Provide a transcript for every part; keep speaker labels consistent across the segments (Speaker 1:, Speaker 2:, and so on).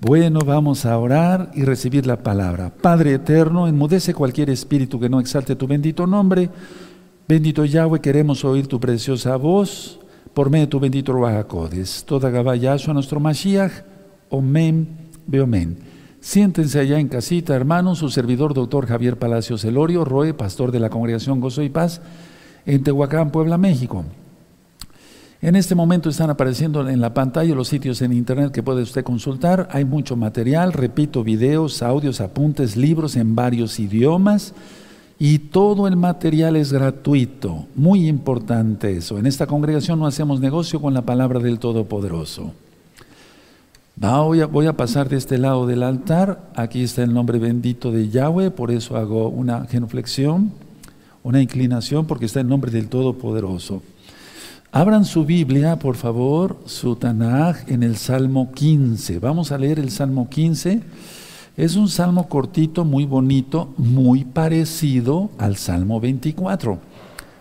Speaker 1: Bueno, vamos a orar y recibir la palabra. Padre eterno, enmudece cualquier espíritu que no exalte tu bendito nombre. Bendito Yahweh, queremos oír tu preciosa voz por medio de tu bendito Ruajacodes. Toda Gabayashu a nuestro Mashiach. Omen, beomen. Siéntense allá en casita, hermanos, su servidor doctor Javier Palacios Elorio, Roe, pastor de la Congregación Gozo y Paz, en Tehuacán, Puebla, México. En este momento están apareciendo en la pantalla los sitios en internet que puede usted consultar. Hay mucho material, repito, videos, audios, apuntes, libros en varios idiomas y todo el material es gratuito. Muy importante eso. En esta congregación no hacemos negocio con la palabra del Todopoderoso. Voy a, pasar de este lado del altar. Aquí está el nombre bendito de Yahweh, por eso hago una genuflexión, una inclinación, porque está el nombre del Todopoderoso. Abran su Biblia, por favor, su Tanaj en el Salmo 15. Vamos a leer el Salmo 15. Es un salmo cortito, muy bonito, muy parecido al Salmo 24,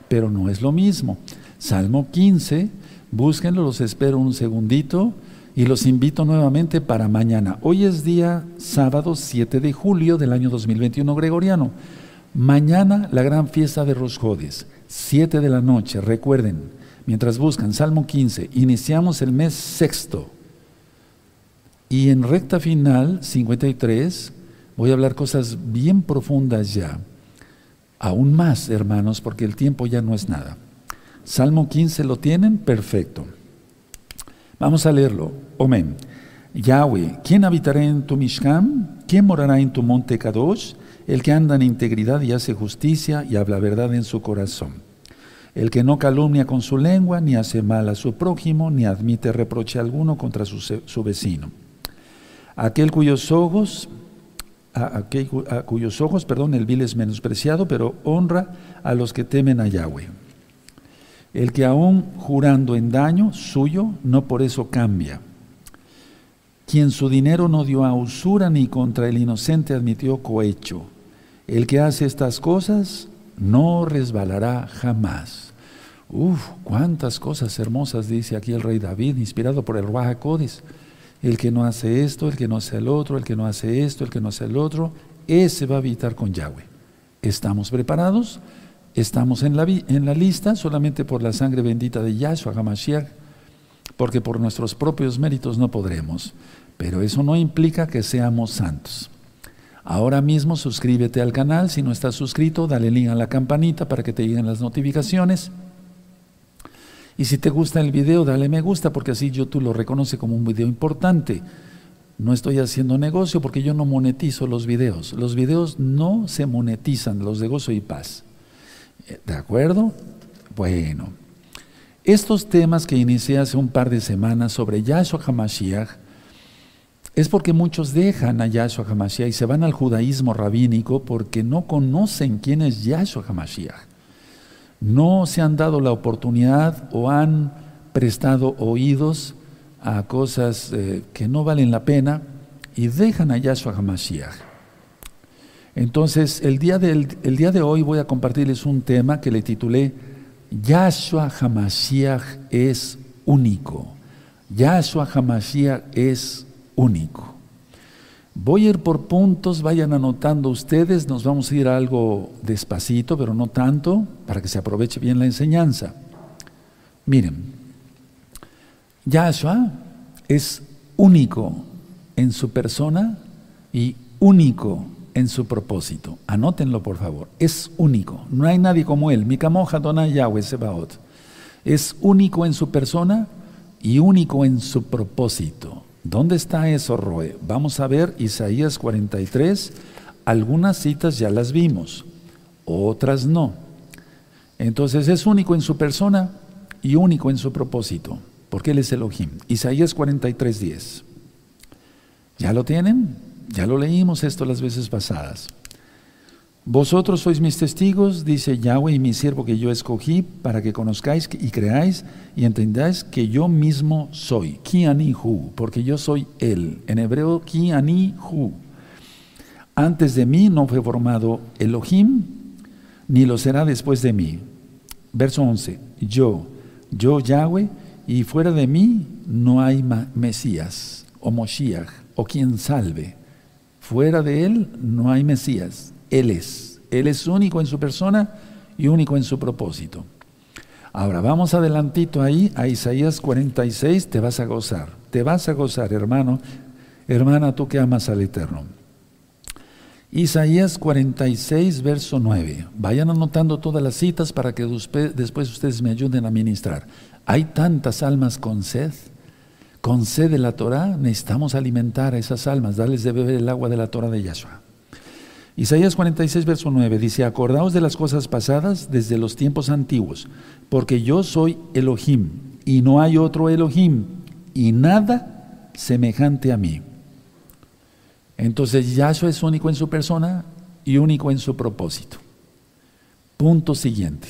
Speaker 1: pero no es lo mismo. Salmo 15, búsquenlo, los espero un segundito y los invito nuevamente para mañana. Hoy es día sábado 7 de julio del año 2021 gregoriano. Mañana la gran fiesta de Rosjodes, 7 de la noche, recuerden mientras buscan Salmo 15, iniciamos el mes sexto. Y en recta final, 53, voy a hablar cosas bien profundas ya. Aún más, hermanos, porque el tiempo ya no es nada. Salmo 15 lo tienen, perfecto. Vamos a leerlo. Amén. Yahweh, ¿quién habitará en tu Mishkan? ¿Quién morará en tu monte Kadosh? El que anda en integridad y hace justicia y habla verdad en su corazón el que no calumnia con su lengua, ni hace mal a su prójimo, ni admite reproche alguno contra su, vecino. Aquel cuyos ojos, a, aquel, cuyos ojos, perdón, el vil es menospreciado, pero honra a los que temen a Yahweh. El que aún jurando en daño suyo, no por eso cambia. Quien su dinero no dio a usura ni contra el inocente admitió cohecho. El que hace estas cosas no resbalará jamás. Uf, cuántas cosas hermosas dice aquí el rey David, inspirado por el Ruach El que no hace esto, el que no hace el otro, el que no hace esto, el que no hace el otro, ese va a habitar con Yahweh. ¿Estamos preparados? Estamos en la, en la lista solamente por la sangre bendita de Yahshua HaMashiach, porque por nuestros propios méritos no podremos. Pero eso no implica que seamos santos. Ahora mismo suscríbete al canal, si no estás suscrito, dale link a la campanita para que te lleguen las notificaciones. Y si te gusta el video, dale me gusta porque así YouTube lo reconoce como un video importante. No estoy haciendo negocio porque yo no monetizo los videos. Los videos no se monetizan, los de gozo y paz. ¿De acuerdo? Bueno, estos temas que inicié hace un par de semanas sobre Yahshua HaMashiach es porque muchos dejan a Yahshua HaMashiach y se van al judaísmo rabínico porque no conocen quién es Yahshua HaMashiach no se han dado la oportunidad o han prestado oídos a cosas eh, que no valen la pena y dejan a Yahshua HaMashiach. Entonces, el día, el día de hoy voy a compartirles un tema que le titulé Yahshua HaMashiach es único. Yahshua HaMashiach es único. Voy a ir por puntos, vayan anotando ustedes, nos vamos a ir algo despacito, pero no tanto, para que se aproveche bien la enseñanza. Miren, Yahshua es único en su persona y único en su propósito. Anótenlo, por favor. Es único. No hay nadie como él. Mikamoja Dona Yahweh Sebaot. Es único en su persona y único en su propósito. ¿Dónde está eso, Roe? Vamos a ver Isaías 43. Algunas citas ya las vimos, otras no. Entonces es único en su persona y único en su propósito, porque Él es Elohim. Isaías 43, 10. ¿Ya lo tienen? Ya lo leímos esto las veces pasadas. Vosotros sois mis testigos, dice Yahweh y mi siervo que yo escogí, para que conozcáis y creáis y entendáis que yo mismo soy. Ki hu, porque yo soy Él. En hebreo, Ki hu. Antes de mí no fue formado Elohim, ni lo será después de mí. Verso 11. Yo, yo Yahweh, y fuera de mí no hay Mesías o Moshiach. o quien salve. Fuera de Él no hay Mesías. Él es. Él es único en su persona y único en su propósito. Ahora, vamos adelantito ahí a Isaías 46, te vas a gozar. Te vas a gozar, hermano, hermana, tú que amas al Eterno. Isaías 46, verso 9. Vayan anotando todas las citas para que después ustedes me ayuden a ministrar. Hay tantas almas con sed. Con sed de la Torah necesitamos alimentar a esas almas, darles de beber el agua de la Torah de Yahshua. Isaías 46, verso 9 dice, acordaos de las cosas pasadas desde los tiempos antiguos, porque yo soy Elohim y no hay otro Elohim y nada semejante a mí. Entonces Yahshua es único en su persona y único en su propósito. Punto siguiente.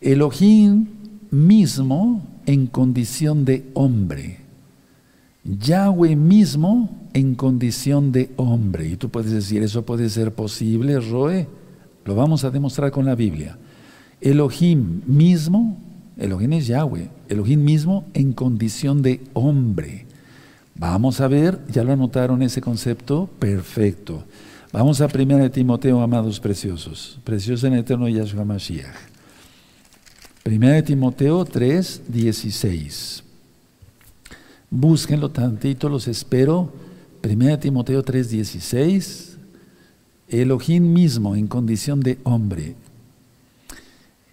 Speaker 1: Elohim mismo en condición de hombre. Yahweh mismo en condición de hombre. Y tú puedes decir, ¿eso puede ser posible, Roe? Lo vamos a demostrar con la Biblia. Elohim mismo, Elohim es Yahweh, Elohim mismo en condición de hombre. Vamos a ver, ya lo anotaron ese concepto, perfecto. Vamos a 1 Timoteo, amados preciosos, precioso en eterno Yahshua Mashiach. 1 Timoteo 3, 16. Búsquenlo tantito, los espero. 1 Timoteo 3, 16. Elohim mismo en condición de hombre.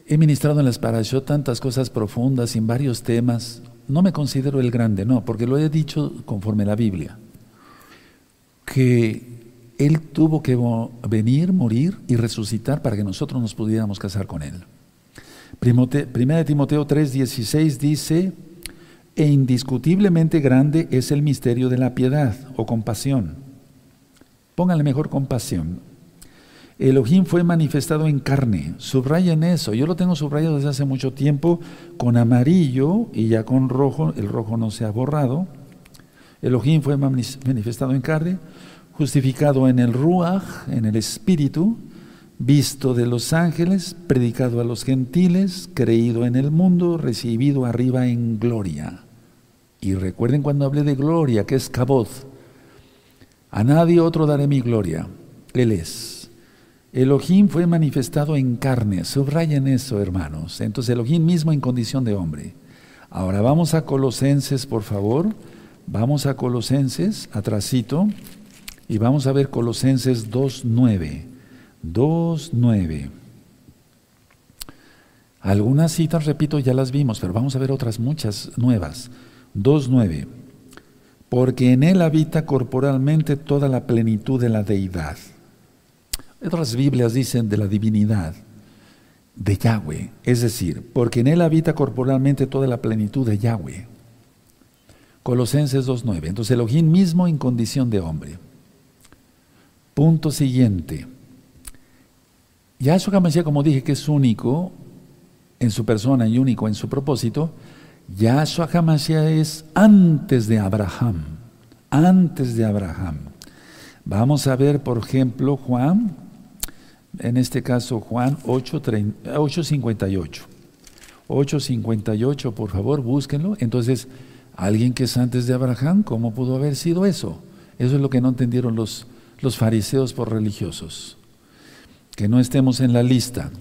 Speaker 1: He ministrado en las parashot tantas cosas profundas en varios temas. No me considero el grande, no, porque lo he dicho conforme la Biblia, que Él tuvo que venir, morir y resucitar para que nosotros nos pudiéramos casar con Él. Primera de Timoteo 3:16 dice, e indiscutiblemente grande es el misterio de la piedad o compasión. Pónganle mejor compasión. Elohim fue manifestado en carne. Subrayen eso. Yo lo tengo subrayado desde hace mucho tiempo con amarillo y ya con rojo. El rojo no se ha borrado. Elohim fue manifestado en carne, justificado en el Ruach, en el Espíritu, visto de los ángeles, predicado a los gentiles, creído en el mundo, recibido arriba en gloria. Y recuerden cuando hablé de gloria, que es Caboz. A nadie otro daré mi gloria. Él es. Elohim fue manifestado en carne. Subrayen eso, hermanos. Entonces, Elohim mismo en condición de hombre. Ahora vamos a Colosenses, por favor. Vamos a Colosenses, atrasito, y vamos a ver Colosenses 2.9. 2.9. Algunas citas, repito, ya las vimos, pero vamos a ver otras muchas nuevas. 2.9. Porque en él habita corporalmente toda la plenitud de la deidad otras Biblias dicen de la divinidad de Yahweh, es decir, porque en él habita corporalmente toda la plenitud de Yahweh. Colosenses 2.9. Entonces Elohim mismo en condición de hombre. Punto siguiente. Yahshua HaMashiach, como dije, que es único en su persona y único en su propósito, Yahshua HaMashiach es antes de Abraham, antes de Abraham. Vamos a ver, por ejemplo, Juan en este caso Juan 8.58. 8.58, por favor, búsquenlo. Entonces, alguien que es antes de Abraham, ¿cómo pudo haber sido eso? Eso es lo que no entendieron los, los fariseos por religiosos. Que no estemos en la lista.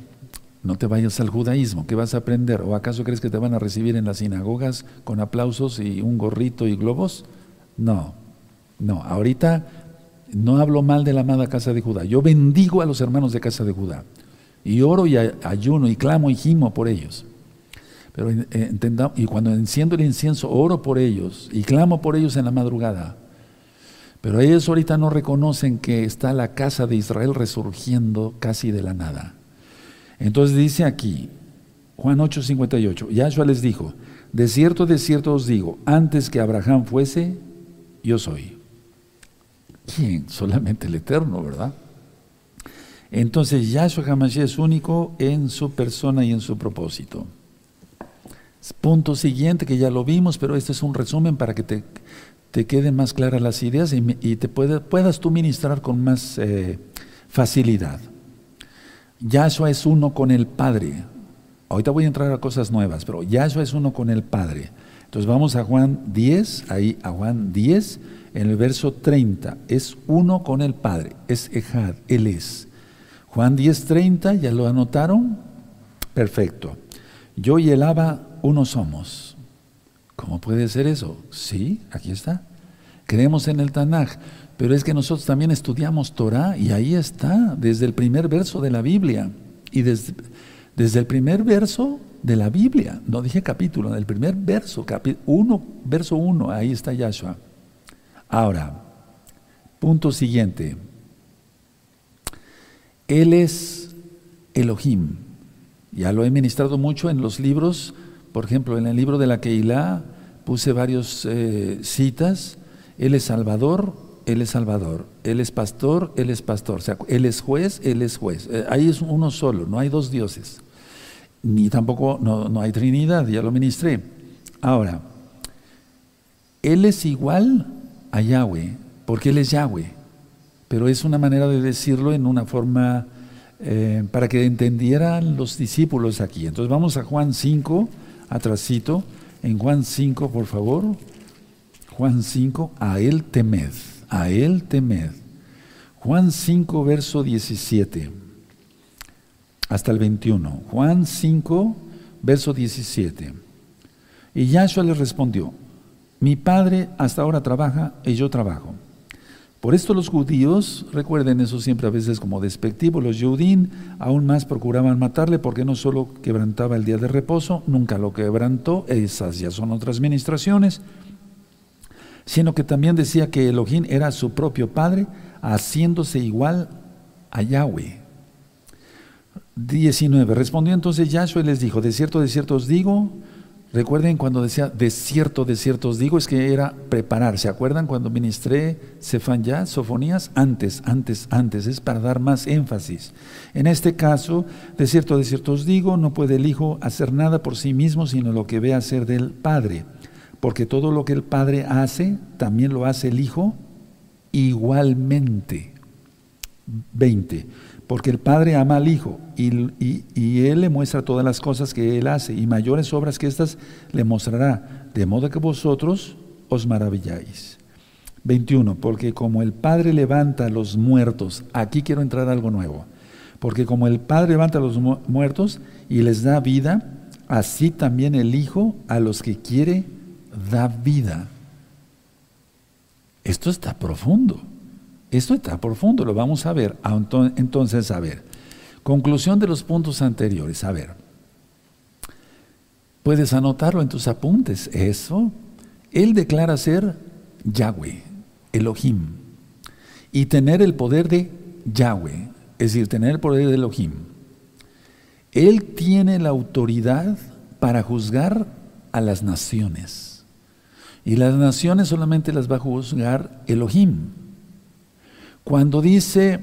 Speaker 1: No te vayas al judaísmo, ¿qué vas a aprender? ¿O acaso crees que te van a recibir en las sinagogas con aplausos y un gorrito y globos? No, no, ahorita no hablo mal de la amada casa de Judá. Yo bendigo a los hermanos de casa de Judá. Y oro y ayuno y clamo y gimo por ellos. Pero eh, y cuando enciendo el incienso, oro por ellos y clamo por ellos en la madrugada. Pero ellos ahorita no reconocen que está la casa de Israel resurgiendo casi de la nada. Entonces dice aquí, Juan 8:58, Yahshua les dijo, de cierto, de cierto os digo, antes que Abraham fuese, yo soy. ¿Quién? Solamente el Eterno, ¿verdad? Entonces Yahshua HaMashiach es único en su persona y en su propósito. Punto siguiente que ya lo vimos, pero este es un resumen para que te, te queden más claras las ideas y, te puedas tú ministrar con más eh, facilidad. Yahshua es uno con el Padre. Ahorita voy a entrar a cosas nuevas, pero Yahshua es uno con el Padre. Entonces vamos a Juan 10, ahí a Juan 10, en el verso 30, es uno con el Padre, es Ejad, Él es. Juan 10, 30, ¿ya lo anotaron? Perfecto. Yo y el Abba uno somos. ¿Cómo puede ser eso? Sí, aquí está. Creemos en el Tanaj, pero es que nosotros también estudiamos Torah y ahí está, desde el primer verso de la Biblia. Y desde, desde el primer verso de la Biblia, no dije capítulo, del primer verso, uno, verso 1, ahí está Yahshua. Ahora, punto siguiente. Él es Elohim. Ya lo he ministrado mucho en los libros, por ejemplo, en el libro de la Keilah puse varias eh, citas. Él es Salvador, Él es Salvador. Él es pastor, Él es pastor. O sea, él es juez, Él es juez. Eh, ahí es uno solo, no hay dos dioses. Ni tampoco, no, no hay Trinidad, ya lo ministré. Ahora, Él es igual a Yahweh, porque Él es Yahweh. Pero es una manera de decirlo en una forma eh, para que entendieran los discípulos aquí. Entonces vamos a Juan 5, atrasito, en Juan 5, por favor. Juan 5, a él temed, a él temed. Juan 5, verso 17, hasta el 21. Juan 5, verso 17. Y Yahshua le respondió, mi padre hasta ahora trabaja y yo trabajo. Por esto los judíos, recuerden eso siempre a veces como despectivo, los judín aún más procuraban matarle porque no solo quebrantaba el día de reposo, nunca lo quebrantó, esas ya son otras ministraciones, sino que también decía que Elohim era su propio padre, haciéndose igual a Yahweh. 19. Respondió entonces Yahshua y les dijo, de cierto, de cierto os digo, Recuerden cuando decía desierto, desiertos, digo es que era preparar. ¿Se acuerdan cuando ministré ya Sofonías? Antes, antes, antes, es para dar más énfasis. En este caso, desierto, desiertos digo, no puede el Hijo hacer nada por sí mismo, sino lo que ve hacer del Padre. Porque todo lo que el Padre hace, también lo hace el Hijo igualmente. 20 porque el Padre ama al Hijo y, Él le muestra todas las cosas que Él hace y mayores obras que éstas le mostrará, de modo que vosotros os maravilláis. 21. Porque como el Padre levanta a los muertos, aquí quiero entrar algo nuevo, porque como el Padre levanta a los muertos y les da vida, así también el Hijo a los que quiere da vida. Esto está profundo. Esto está profundo, lo vamos a ver. Ah, entonces, a ver, conclusión de los puntos anteriores. A ver, puedes anotarlo en tus apuntes. Eso, él declara ser Yahweh, Elohim, y tener el poder de Yahweh, es decir, tener el poder de Elohim. Él tiene la autoridad para juzgar a las naciones. Y las naciones solamente las va a juzgar Elohim. Cuando dice,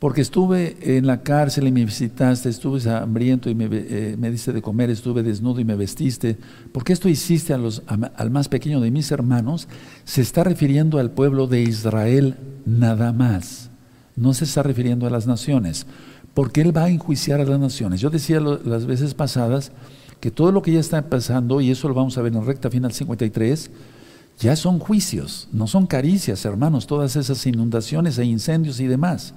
Speaker 1: porque estuve en la cárcel y me visitaste, estuve hambriento y me, eh, diste de comer, estuve desnudo y me vestiste, porque esto hiciste a los, al más pequeño de mis hermanos, se está refiriendo al pueblo de Israel nada más, no se está refiriendo a las naciones, porque Él va a enjuiciar a las naciones. Yo decía las veces pasadas que todo lo que ya está pasando, y eso lo vamos a ver en recta final 53, ya son juicios, no son caricias, hermanos, todas esas inundaciones e incendios y demás.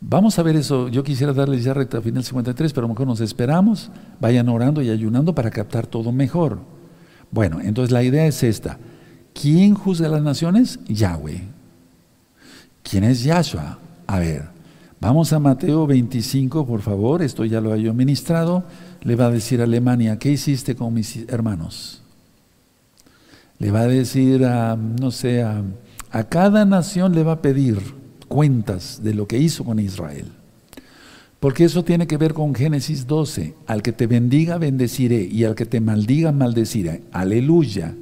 Speaker 1: Vamos a ver eso, yo quisiera darles ya recta final 53, pero a lo mejor nos esperamos, vayan orando y ayunando para captar todo mejor. Bueno, entonces la idea es esta. ¿Quién juzga a las naciones? Yahweh. ¿Quién es Yahshua? A ver, vamos a Mateo 25, por favor, esto ya lo he ministrado. Le va a decir a Alemania, ¿qué hiciste con mis hermanos? le va a decir a, no sé, a, cada nación le va a pedir cuentas de lo que hizo con Israel. Porque eso tiene que ver con Génesis 12. Al que te bendiga, bendeciré. Y al que te maldiga, maldeciré. Aleluya.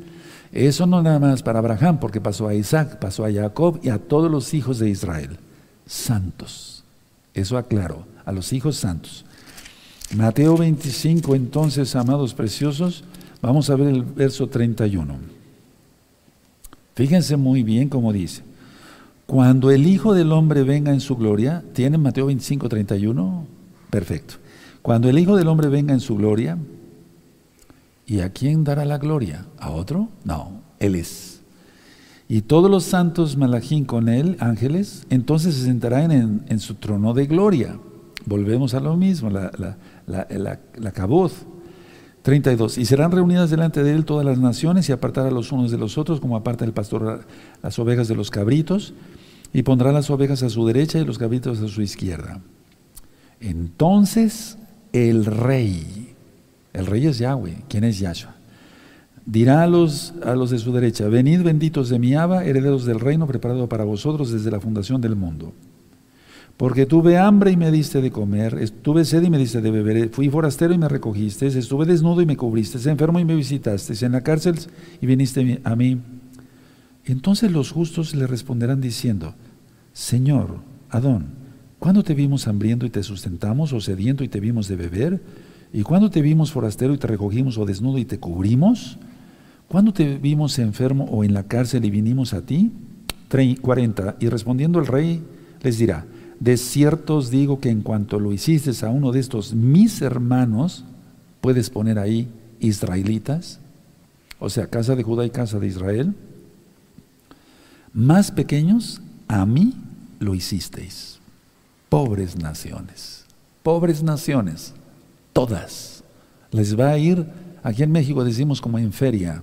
Speaker 1: Eso no nada más para Abraham, porque pasó a Isaac, pasó a Jacob y a todos los hijos de Israel. Santos. Eso aclaro, a los hijos santos. Mateo 25, entonces, amados preciosos, vamos a ver el verso 31. Fíjense muy bien cómo dice. Cuando el Hijo del Hombre venga en su gloria, ¿tienen Mateo 25, 31? Perfecto. Cuando el Hijo del Hombre venga en su gloria, ¿y a quién dará la gloria? ¿A otro? No, Él es. Y todos los santos malajín con él, ángeles, entonces se sentarán en, su trono de gloria. Volvemos a lo mismo, la, la, la, la, la 32. Y serán reunidas delante de él todas las naciones y apartará los unos de los otros, como aparta el pastor las ovejas de los cabritos, y pondrá las ovejas a su derecha y los cabritos a su izquierda. Entonces el rey, el rey es Yahweh, ¿quién es Yahshua? Dirá a los, a los de su derecha, venid benditos de mi Abba, herederos del reino preparado para vosotros desde la fundación del mundo. Porque tuve hambre y me diste de comer, estuve sed y me diste de beber, fui forastero y me recogiste, estuve desnudo y me cubriste, enfermo y me visitaste, en la cárcel y viniste a mí. Entonces los justos le responderán diciendo, Señor, Adón, ¿cuándo te vimos hambriento y te sustentamos, o sediento y te vimos de beber? ¿Y cuándo te vimos forastero y te recogimos, o desnudo y te cubrimos? ¿Cuándo te vimos enfermo o en la cárcel y vinimos a ti? 40. Y respondiendo el rey les dirá, de cierto os digo que en cuanto lo hiciste a uno de estos mis hermanos, puedes poner ahí israelitas, o sea, casa de Judá y casa de Israel, más pequeños, a mí lo hicisteis. Pobres naciones, pobres naciones, todas. Les va a ir, aquí en México decimos como en feria,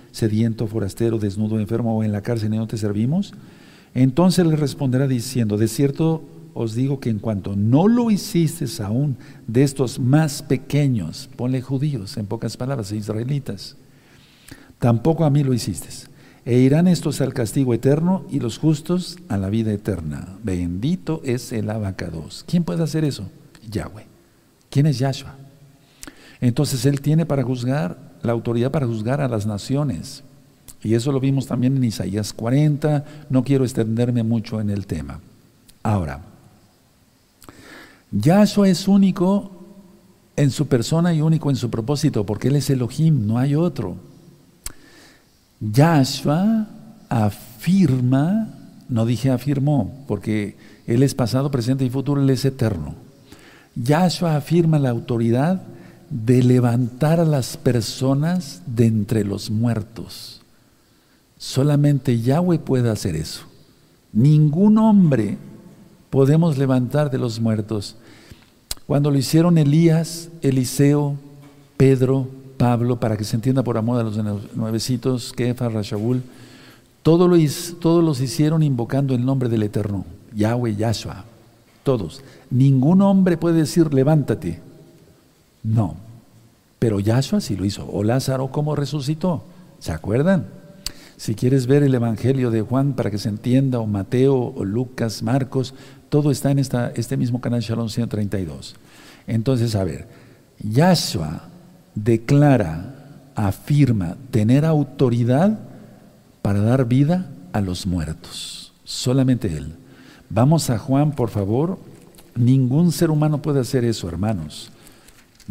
Speaker 1: sediento, forastero, desnudo, enfermo o en la cárcel y no te servimos? Entonces le responderá diciendo, de cierto os digo que en cuanto no lo hiciste aún de estos más pequeños, ponle judíos, en pocas palabras, israelitas, tampoco a mí lo hiciste. E irán estos al castigo eterno y los justos a la vida eterna. Bendito es el abacados. ¿Quién puede hacer eso? Yahweh. ¿Quién es Yahshua? Entonces Él tiene para juzgar, la autoridad para juzgar a las naciones. Y eso lo vimos también en Isaías 40, no quiero extenderme mucho en el tema. Ahora, Yahshua es único en su persona y único en su propósito, porque Él es Elohim, no hay otro. Yahshua afirma, no dije afirmó, porque Él es pasado, presente y futuro, Él es eterno. Yahshua afirma la autoridad de levantar a las personas de entre los muertos. Solamente Yahweh puede hacer eso. Ningún hombre podemos levantar de los muertos. Cuando lo hicieron Elías, Eliseo, Pedro, Pablo, para que se entienda por amor a los nuevecitos, Kefa, Rashaul, todos los hicieron invocando el nombre del Eterno, Yahweh, Yahshua, todos. Ningún hombre puede decir levántate. No, pero Yahshua sí lo hizo. O Lázaro, ¿cómo resucitó? ¿Se acuerdan? Si quieres ver el Evangelio de Juan para que se entienda, o Mateo, o Lucas, Marcos, todo está en esta, este mismo canal Shalom 132. Entonces, a ver, Yahshua declara, afirma tener autoridad para dar vida a los muertos. Solamente Él. Vamos a Juan, por favor. Ningún ser humano puede hacer eso, hermanos.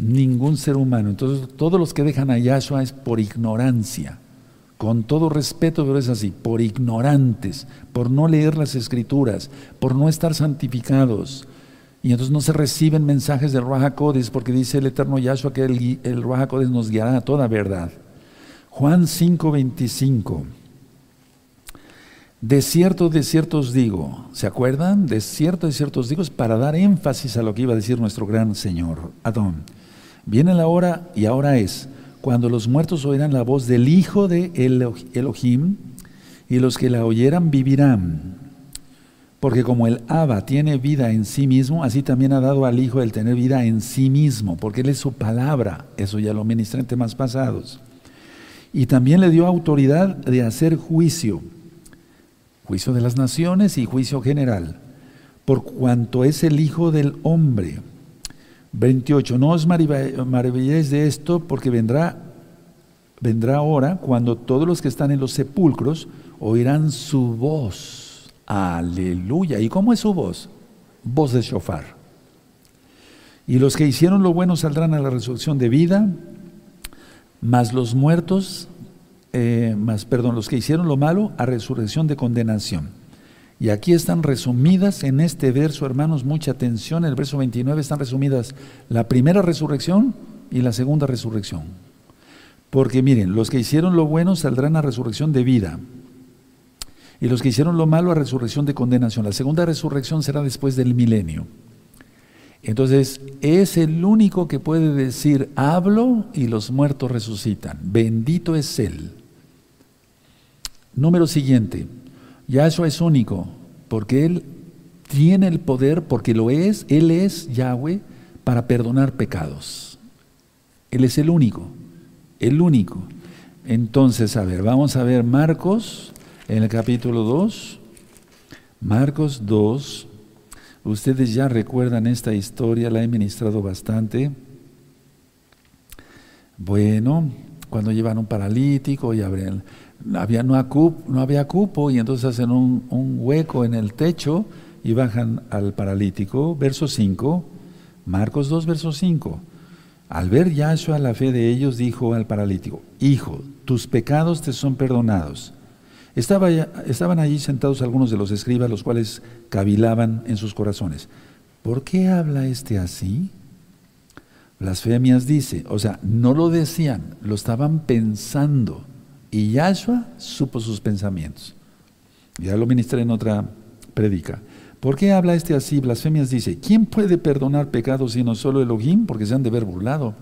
Speaker 1: Ningún ser humano. Entonces, todos los que dejan a Yahshua es por ignorancia con todo respeto, pero es así, por ignorantes, por no leer las escrituras, por no estar santificados. Y entonces no se reciben mensajes del Ruach porque dice el eterno Yahshua que el, el Ruach nos guiará a toda verdad. Juan 5:25. De cierto, de cierto os digo, ¿se acuerdan? De cierto, de cierto os digo, es para dar énfasis a lo que iba a decir nuestro gran Señor, Adón. Viene la hora y ahora es cuando los muertos oirán la voz del Hijo de Elohim, y los que la oyeran vivirán. Porque como el Abba tiene vida en sí mismo, así también ha dado al Hijo el tener vida en sí mismo, porque Él es su palabra. Eso ya lo ministré en temas pasados. Y también le dio autoridad de hacer juicio, juicio de las naciones y juicio general, por cuanto es el Hijo del Hombre. 28. No os maravilléis de esto porque vendrá, vendrá hora cuando todos los que están en los sepulcros oirán su voz Aleluya. ¿Y cómo es su voz? Voz de shofar. Y los que hicieron lo bueno saldrán a la resurrección de vida, mas los muertos, eh, más, perdón, los que hicieron lo malo a resurrección de condenación. Y aquí están resumidas en este verso, hermanos, mucha atención. En el verso 29 están resumidas la primera resurrección y la segunda resurrección. Porque miren, los que hicieron lo bueno saldrán a resurrección de vida. Y los que hicieron lo malo a resurrección de condenación. La segunda resurrección será después del milenio. Entonces, es el único que puede decir, hablo y los muertos resucitan. Bendito es Él. Número siguiente, Yahshua es único, porque Él tiene el poder, porque lo es, Él es Yahweh, para perdonar pecados. Él es el único, el único. Entonces, a ver, vamos a ver Marcos en el capítulo 2, Marcos 2, Ustedes ya recuerdan esta historia, la he ministrado bastante. Bueno, cuando llevan un paralítico y abren, había, no, había cupo y entonces hacen un, hueco en el techo y bajan al paralítico. Verso 5, Marcos 2, verso 5. Al ver Yahshua la fe de ellos, dijo al paralítico, Hijo, tus pecados te son perdonados estaban allí sentados algunos de los escribas, los cuales cavilaban en sus corazones. ¿Por qué habla este así? Blasfemias dice, o sea, no lo decían, lo estaban pensando. Y Yahshua supo sus pensamientos. Ya lo ministré en otra predica. ¿Por qué habla este así? Blasfemias dice, ¿quién puede perdonar pecados sino solo Elohim? Porque se han de ver burlado.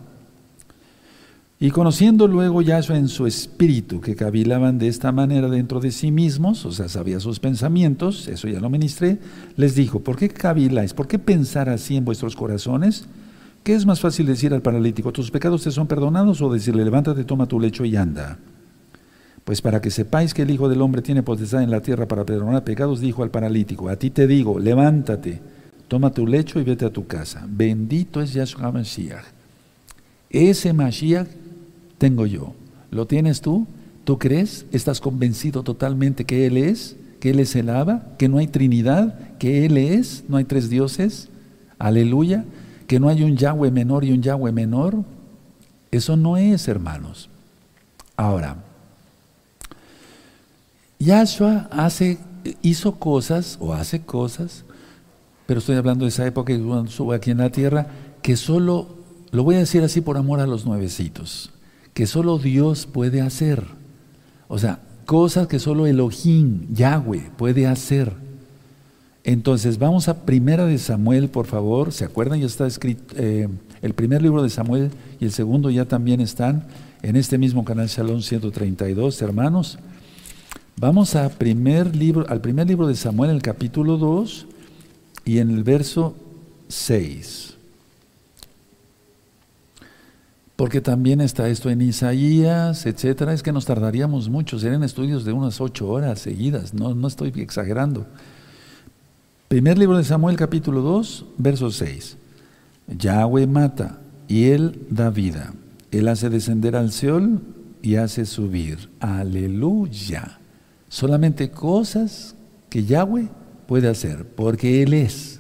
Speaker 1: Y conociendo luego Yahshua en su espíritu, que cavilaban de esta manera dentro de sí mismos, o sea, sabía sus pensamientos, eso ya lo ministré, les dijo, ¿por qué caviláis? ¿Por qué pensar así en vuestros corazones? ¿Qué es más fácil decir al paralítico, tus pecados te son perdonados o decirle, levántate, toma tu lecho y anda? Pues para que sepáis que el Hijo del Hombre tiene potestad en la tierra para perdonar pecados, dijo al paralítico, a ti te digo, levántate, toma tu lecho y vete a tu casa. Bendito es Yahshua Mashiach. Ese Mashiach tengo yo. ¿Lo tienes tú? ¿Tú crees? ¿Estás convencido totalmente que Él es? ¿Que Él es el Abba? ¿Que no hay Trinidad? ¿Que Él es? ¿No hay tres dioses? Aleluya. ¿Que no hay un Yahweh menor y un Yahweh menor? Eso no es, hermanos. Ahora, Yahshua hace, hizo cosas o hace cosas, pero estoy hablando de esa época que cuando sube aquí en la tierra, que solo, lo voy a decir así por amor a los nuevecitos, que solo Dios puede hacer. O sea, cosas que solo Elohim, Yahweh, puede hacer. Entonces, vamos a Primera de Samuel, por favor. ¿Se acuerdan? Ya está escrito eh, el primer libro de Samuel y el segundo ya también están en este mismo canal Shalom 132, hermanos. Vamos al primer libro de Samuel, el capítulo 2 y en el verso 6. porque también está esto en Isaías, etcétera. Es que nos tardaríamos mucho, serían estudios de unas ocho horas seguidas, no, no estoy exagerando. Primer libro de Samuel, capítulo 2, verso 6. Yahweh mata y él da vida. Él hace descender al Seol y hace subir. Aleluya. Solamente cosas que Yahweh puede hacer, porque Él es.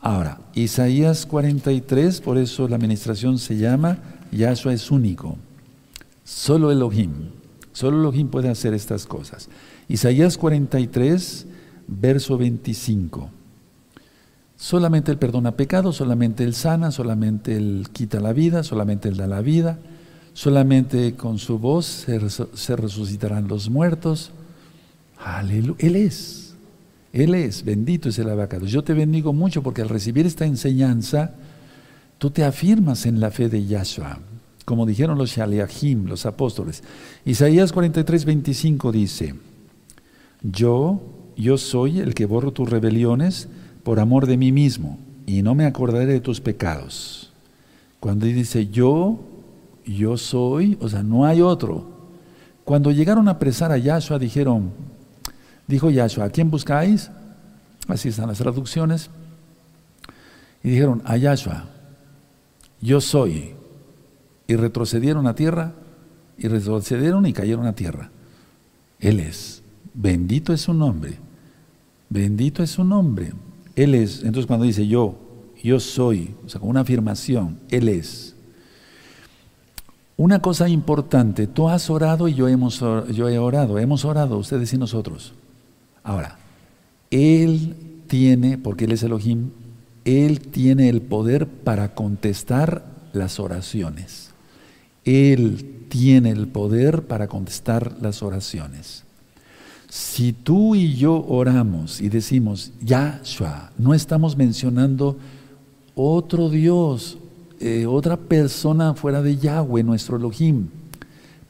Speaker 1: Ahora, Isaías 43, por eso la administración se llama Yahshua es único. Solo Elohim. Solo Elohim puede hacer estas cosas. Isaías 43, verso 25. Solamente Él perdona pecados, solamente Él sana, solamente Él quita la vida, solamente Él da la vida, solamente con su voz se, resucitarán los muertos. Aleluya. Él es. Él es. Bendito es el abacado. Yo te bendigo mucho porque al recibir esta enseñanza, Tú te afirmas en la fe de Yahshua, como dijeron los Shaliachim, los apóstoles. Isaías 43, 25 dice, yo, yo soy el que borro tus rebeliones por amor de mí mismo, y no me acordaré de tus pecados. Cuando dice yo, yo soy, o sea, no hay otro. Cuando llegaron a apresar a Yahshua, dijeron, dijo Yahshua, ¿a quién buscáis? Así están las traducciones. Y dijeron, a Yahshua yo soy. Y retrocedieron a tierra, y retrocedieron y cayeron a tierra. Él es. Bendito es su nombre. Bendito es su nombre. Él es. Entonces cuando dice yo, yo soy, o sea, con una afirmación, Él es. Una cosa importante, tú has orado y yo, hemos, yo he orado, hemos orado, ustedes y nosotros. Ahora, Él tiene, porque Él es Elohim, Él tiene el poder para contestar las oraciones. Él tiene el poder para contestar las oraciones. Si tú y yo oramos y decimos Yahshua, no estamos mencionando otro Dios, eh, otra persona fuera de Yahweh, nuestro Elohim.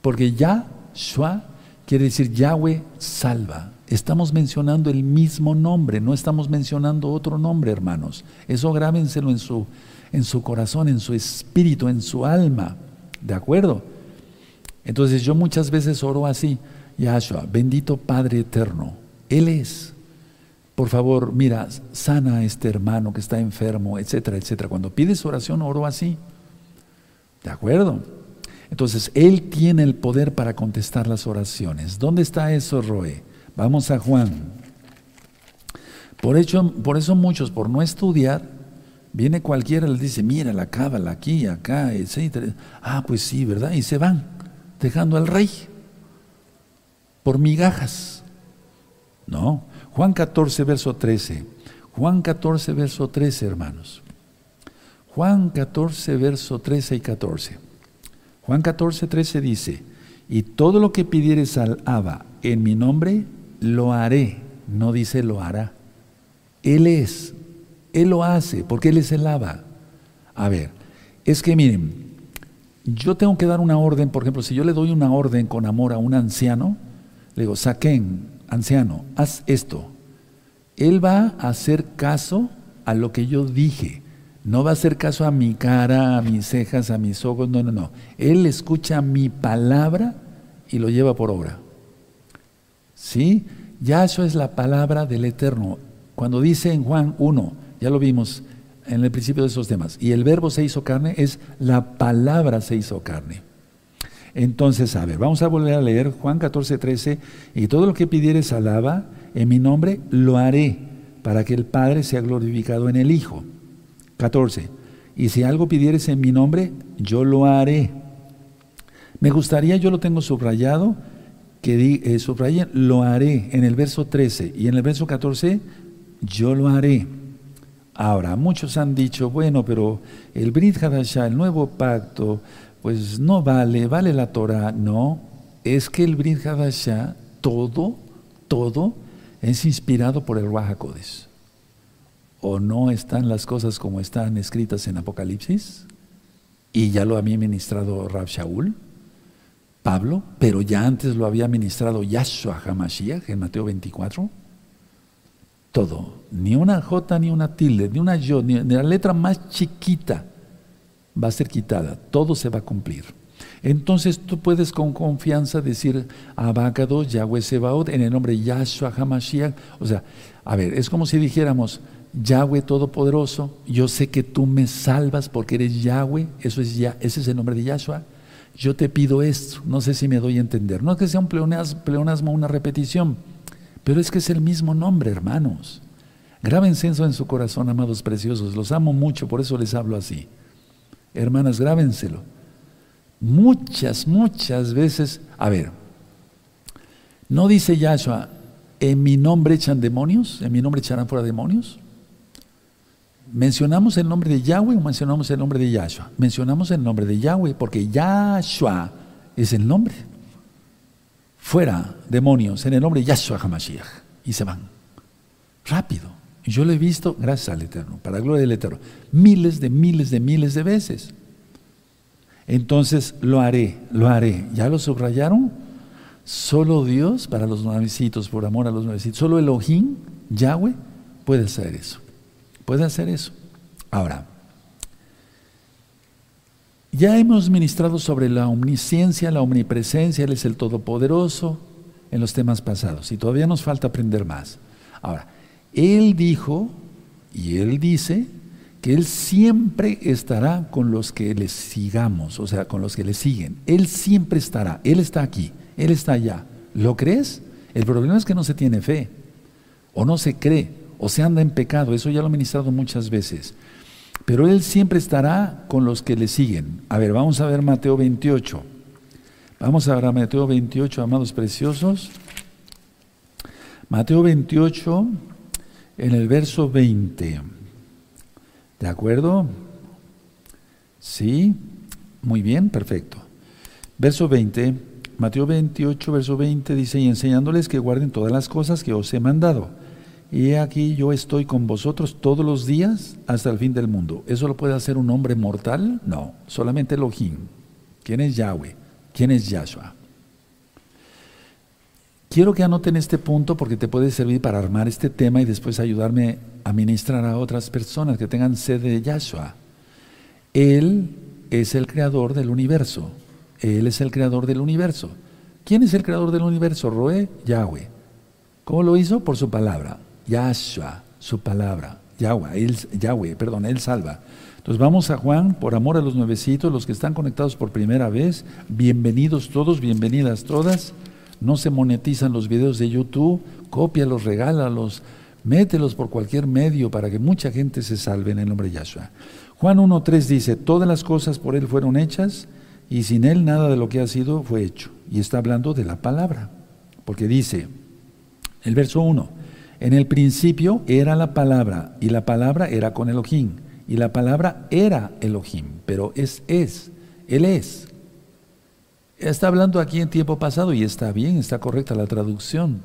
Speaker 1: Porque Yahshua quiere decir Yahweh salva. Estamos mencionando el mismo nombre, no estamos mencionando otro nombre, hermanos. Eso grábenselo en su, en su corazón, en su espíritu, en su alma. ¿De acuerdo? Entonces yo muchas veces oro así, Yahshua, bendito Padre eterno. Él es. Por favor, mira, sana a este hermano que está enfermo, etcétera, etcétera. Cuando pides oración, oro así. ¿De acuerdo? Entonces, Él tiene el poder para contestar las oraciones. ¿Dónde está eso, Roe? Vamos a Juan. Por, hecho, por eso muchos, por no estudiar, viene cualquiera y les dice, mira la cábala aquí, acá, etcétera. Ah, pues sí, ¿verdad? Y se van, dejando al rey por migajas. No, Juan 14, verso 13. Juan 14, verso 13, hermanos. Juan 14, verso 13 y 14. Juan 14, 13 dice, y todo lo que pidieres al Abba en mi nombre, lo haré. No dice lo hará. Él es. Él lo hace, porque Él es el Abba. A ver, es que miren, yo tengo que dar una orden, por ejemplo, si yo le doy una orden con amor a un anciano, le digo, saquen, anciano, haz esto. Él va a hacer caso a lo que yo dije. No va a hacer caso a mi cara, a mis cejas, a mis ojos. No, no, no. Él escucha mi palabra y lo lleva por obra. ¿Sí? Ya eso es la palabra del Eterno. Cuando dice en Juan 1, ya lo vimos en el principio de esos temas, y el verbo se hizo carne, es la palabra se hizo carne. Entonces, a ver, vamos a volver a leer Juan 14, 13. Y todo lo que pidieres alaba en mi nombre, lo haré, para que el Padre sea glorificado en el Hijo. 14. Y si algo pidieres en mi nombre, yo lo haré. Me gustaría, yo lo tengo subrayado, que di, eh, subrayen, lo haré en el verso 13 y en el verso 14, yo lo haré. Ahora, muchos han dicho, bueno, pero el Brit Hadashah, el nuevo pacto, pues no vale, vale la Torah. No, es que el Brit Hadashah, todo, todo es inspirado por el Ruach ¿O no están las cosas como están escritas en Apocalipsis? Y ya lo había ministrado Rab Shaul, Pablo, pero ya antes lo había ministrado Yahshua HaMashiach en Mateo 24. Todo, ni una J ni una tilde, ni una yo, ni la letra más chiquita va a ser quitada, todo se va a cumplir. Entonces tú puedes con confianza decir Abacado, Yahweh Sebaot, en el nombre Yahshua HaMashiach. O sea, a ver, es como si dijéramos, Yahweh Todopoderoso, yo sé que tú me salvas porque eres Yahweh, eso es ya, ese es el nombre de Yahshua. Yo te pido esto, no sé si me doy a entender. No es que sea un pleonasmo, una repetición, pero es que es el mismo nombre, hermanos. Grábense eso en su corazón, amados preciosos. Los amo mucho, por eso les hablo así. Hermanas, grábenselo. Muchas, muchas veces, a ver, ¿no dice Yahshua, en mi nombre echan demonios? ¿En mi nombre echarán fuera demonios? ¿Mencionamos el nombre de Yahweh o mencionamos el nombre de Yahshua? Mencionamos el nombre de Yahweh porque Yahshua es el nombre. Fuera demonios en el nombre de Yahshua HaMashiach. Y se van. Rápido. Yo lo he visto, gracias al Eterno, para la gloria del Eterno, miles de miles de miles de veces. Entonces lo haré, lo haré. ¿Ya lo subrayaron? Solo Dios, para los nuevecitos, por amor a los nuevecitos, solo Elohim, Yahweh, puede hacer eso. Puede hacer eso. Ahora, ya hemos ministrado sobre la omnisciencia, la omnipresencia, Él es el Todopoderoso en los temas pasados y todavía nos falta aprender más. Ahora, Él dijo y Él dice que Él siempre estará con los que le sigamos, o sea, con los que le siguen. Él siempre estará, Él está aquí, Él está allá. ¿Lo crees? El problema es que no se tiene fe. o no se cree, o se anda en pecado, eso ya lo he ministrado muchas veces. Pero Él siempre estará con los que le siguen. A ver, vamos a ver Mateo 28. Vamos a ver Mateo 28, amados preciosos. Mateo 28, en el verso 20. ¿De acuerdo? Sí, muy bien, perfecto. Verso 20, Mateo 28, verso 20 dice, y enseñándoles que guarden todas las cosas que os he mandado. Y aquí yo estoy con vosotros todos los días hasta el fin del mundo. ¿Eso lo puede hacer un hombre mortal? No, solamente Elohim. ¿Quién es Yahweh? ¿Quién es Yahshua? Quiero que anoten este punto porque te puede servir para armar este tema y después ayudarme a ministrar a otras personas que tengan sed de Yahshua. Él es el creador del universo. Él es el creador del universo. ¿Quién es el creador del universo? Roe, Yahweh. ¿Cómo lo hizo? Por su palabra. Yahshua, su palabra. Yahweh, él, Yahweh, perdón, Él salva. Entonces vamos a Juan, por amor a los nuevecitos, los que están conectados por primera vez, bienvenidos todos, bienvenidas todas. No se monetizan los videos de YouTube, cópialos, regálalos, mételos por cualquier medio para que mucha gente se salve en el nombre de Yahshua. Juan 1.3 dice, todas las cosas por Él fueron hechas y sin Él nada de lo que ha sido fue hecho. Y está hablando de la palabra, porque dice, el verso 1, en el principio era la palabra y la palabra era con Elohim y la palabra era Elohim, pero es es, Él es. Está hablando aquí en tiempo pasado y está bien, está correcta la traducción.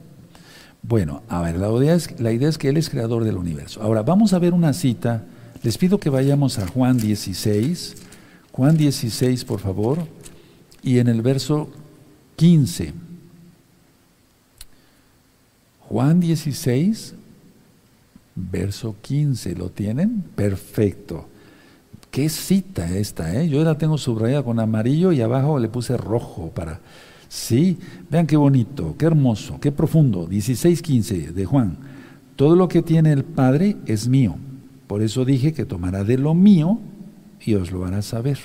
Speaker 1: Bueno, a ver, la idea, es, la idea es que Él es creador del universo. Ahora, vamos a ver una cita. Les pido que vayamos a Juan 16. Juan 16, por favor. Y en el verso 15. Juan 16, verso 15. ¿Lo tienen? Perfecto. Qué cita esta, ¿eh? Yo la tengo subrayada con amarillo y abajo le puse rojo para... Sí, vean qué bonito, qué hermoso, qué profundo. 16.15 de Juan. Todo lo que tiene el Padre es mío. Por eso dije que tomará de lo mío y os lo hará saber.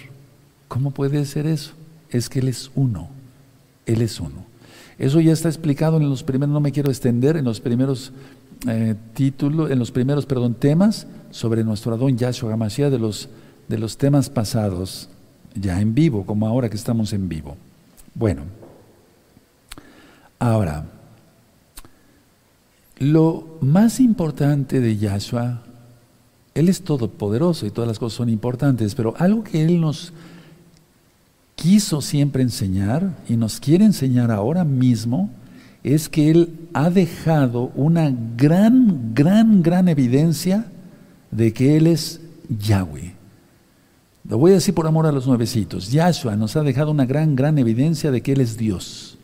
Speaker 1: ¿Cómo puede ser eso? Es que Él es uno. Él es uno. Eso ya está explicado en los primeros, no me quiero extender, en los primeros eh, títulos, en los primeros, perdón, temas sobre nuestro Adón Yahshua Hamashiach de los de los temas pasados, ya en vivo, como ahora que estamos en vivo. Bueno, ahora, lo más importante de Yahshua, Él es todopoderoso y todas las cosas son importantes, pero algo que Él nos quiso siempre enseñar y nos quiere enseñar ahora mismo es que Él ha dejado una gran, gran, gran evidencia de que Él es Yahweh. Lo voy a decir por amor a los nuevecitos. Yahshua nos ha dejado una gran, gran evidencia de que Él es Dios,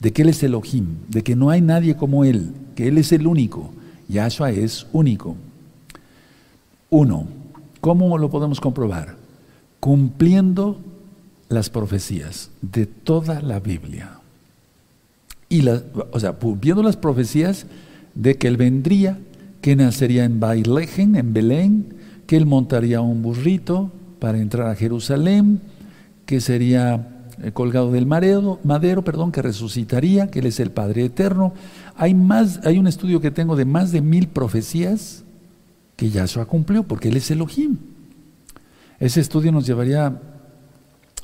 Speaker 1: de que Él es Elohim, de que no hay nadie como Él, que Él es el único. Yahshua es único. Uno, ¿cómo lo podemos comprobar? Cumpliendo las profecías de toda la Biblia. Y la, o sea, cumpliendo las profecías de que Él vendría, que nacería en Bailejen, en Belén, que Él montaría un burrito, para entrar a Jerusalén, que sería eh, colgado del madero, perdón, que resucitaría, que Él es el Padre Eterno. Hay, más, hay un estudio que tengo de más de mil profecías que Yahshua cumplió, porque Él es Elohim. Ese estudio nos llevaría,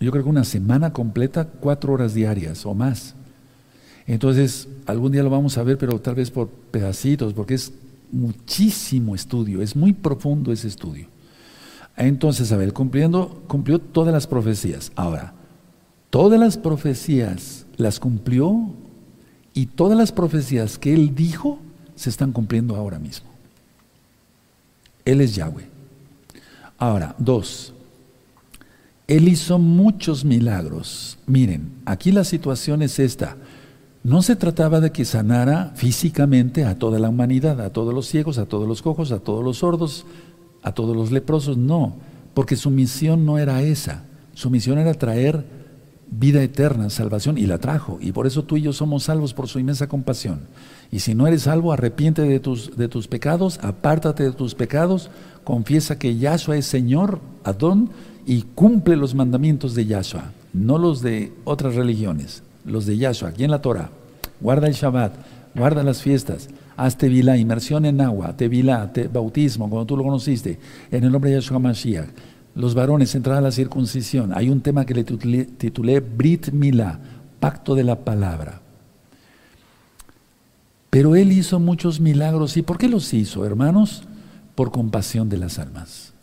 Speaker 1: yo creo que una semana completa, cuatro horas diarias o más. Entonces, algún día lo vamos a ver, pero tal vez por pedacitos, porque es muchísimo estudio, es muy profundo ese estudio. Entonces, a ver, cumpliendo, cumplió todas las profecías. Ahora, todas las profecías las cumplió y todas las profecías que él dijo se están cumpliendo ahora mismo. Él es Yahweh. Ahora, dos, él hizo muchos milagros. Miren, aquí la situación es esta. No se trataba de que sanara físicamente a toda la humanidad, a todos los ciegos, a todos los cojos, a todos los sordos, a todos los leprosos, no, porque su misión no era esa, su misión era traer vida eterna, salvación, y la trajo, y por eso tú y yo somos salvos por su inmensa compasión. Y si no eres salvo, arrepiente de tus, de tus pecados, apártate de tus pecados, confiesa que Yahshua es Señor, Adón, y cumple los mandamientos de Yahshua, no los de otras religiones, los de Yahshua, aquí en la Torah. Guarda el Shabbat, guarda las fiestas, haz tevilá, inmersión en agua, tevilá, te, bautismo, cuando tú lo conociste, en el nombre de Yahshua Mashiach. Los varones, entrada a la circuncisión. Hay un tema que le titulé, titulé Brit Milá, pacto de la palabra. Pero él hizo muchos milagros. ¿Y por qué los hizo, hermanos? Por compasión de las almas.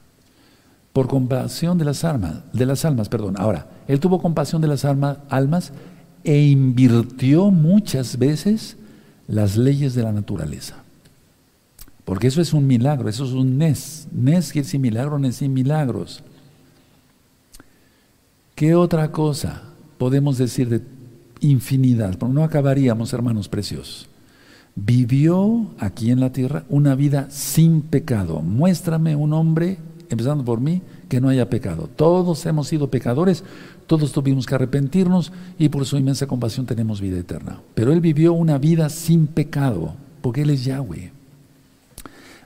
Speaker 1: Por compasión de las almas, de las almas, perdón. Ahora, él tuvo compasión de las almas e invirtió muchas veces las leyes de la naturaleza. Porque eso es un milagro, eso es un nes. Nes quiere decir milagro, nes sin milagros. ¿Qué otra cosa podemos decir de infinidad? Pero no acabaríamos, hermanos preciosos vivió aquí en la tierra una vida sin pecado. Muéstrame un hombre, empezando por mí, que no haya pecado. Todos hemos sido pecadores, todos tuvimos que arrepentirnos y por su inmensa compasión tenemos vida eterna. Pero él vivió una vida sin pecado, porque él es Yahweh.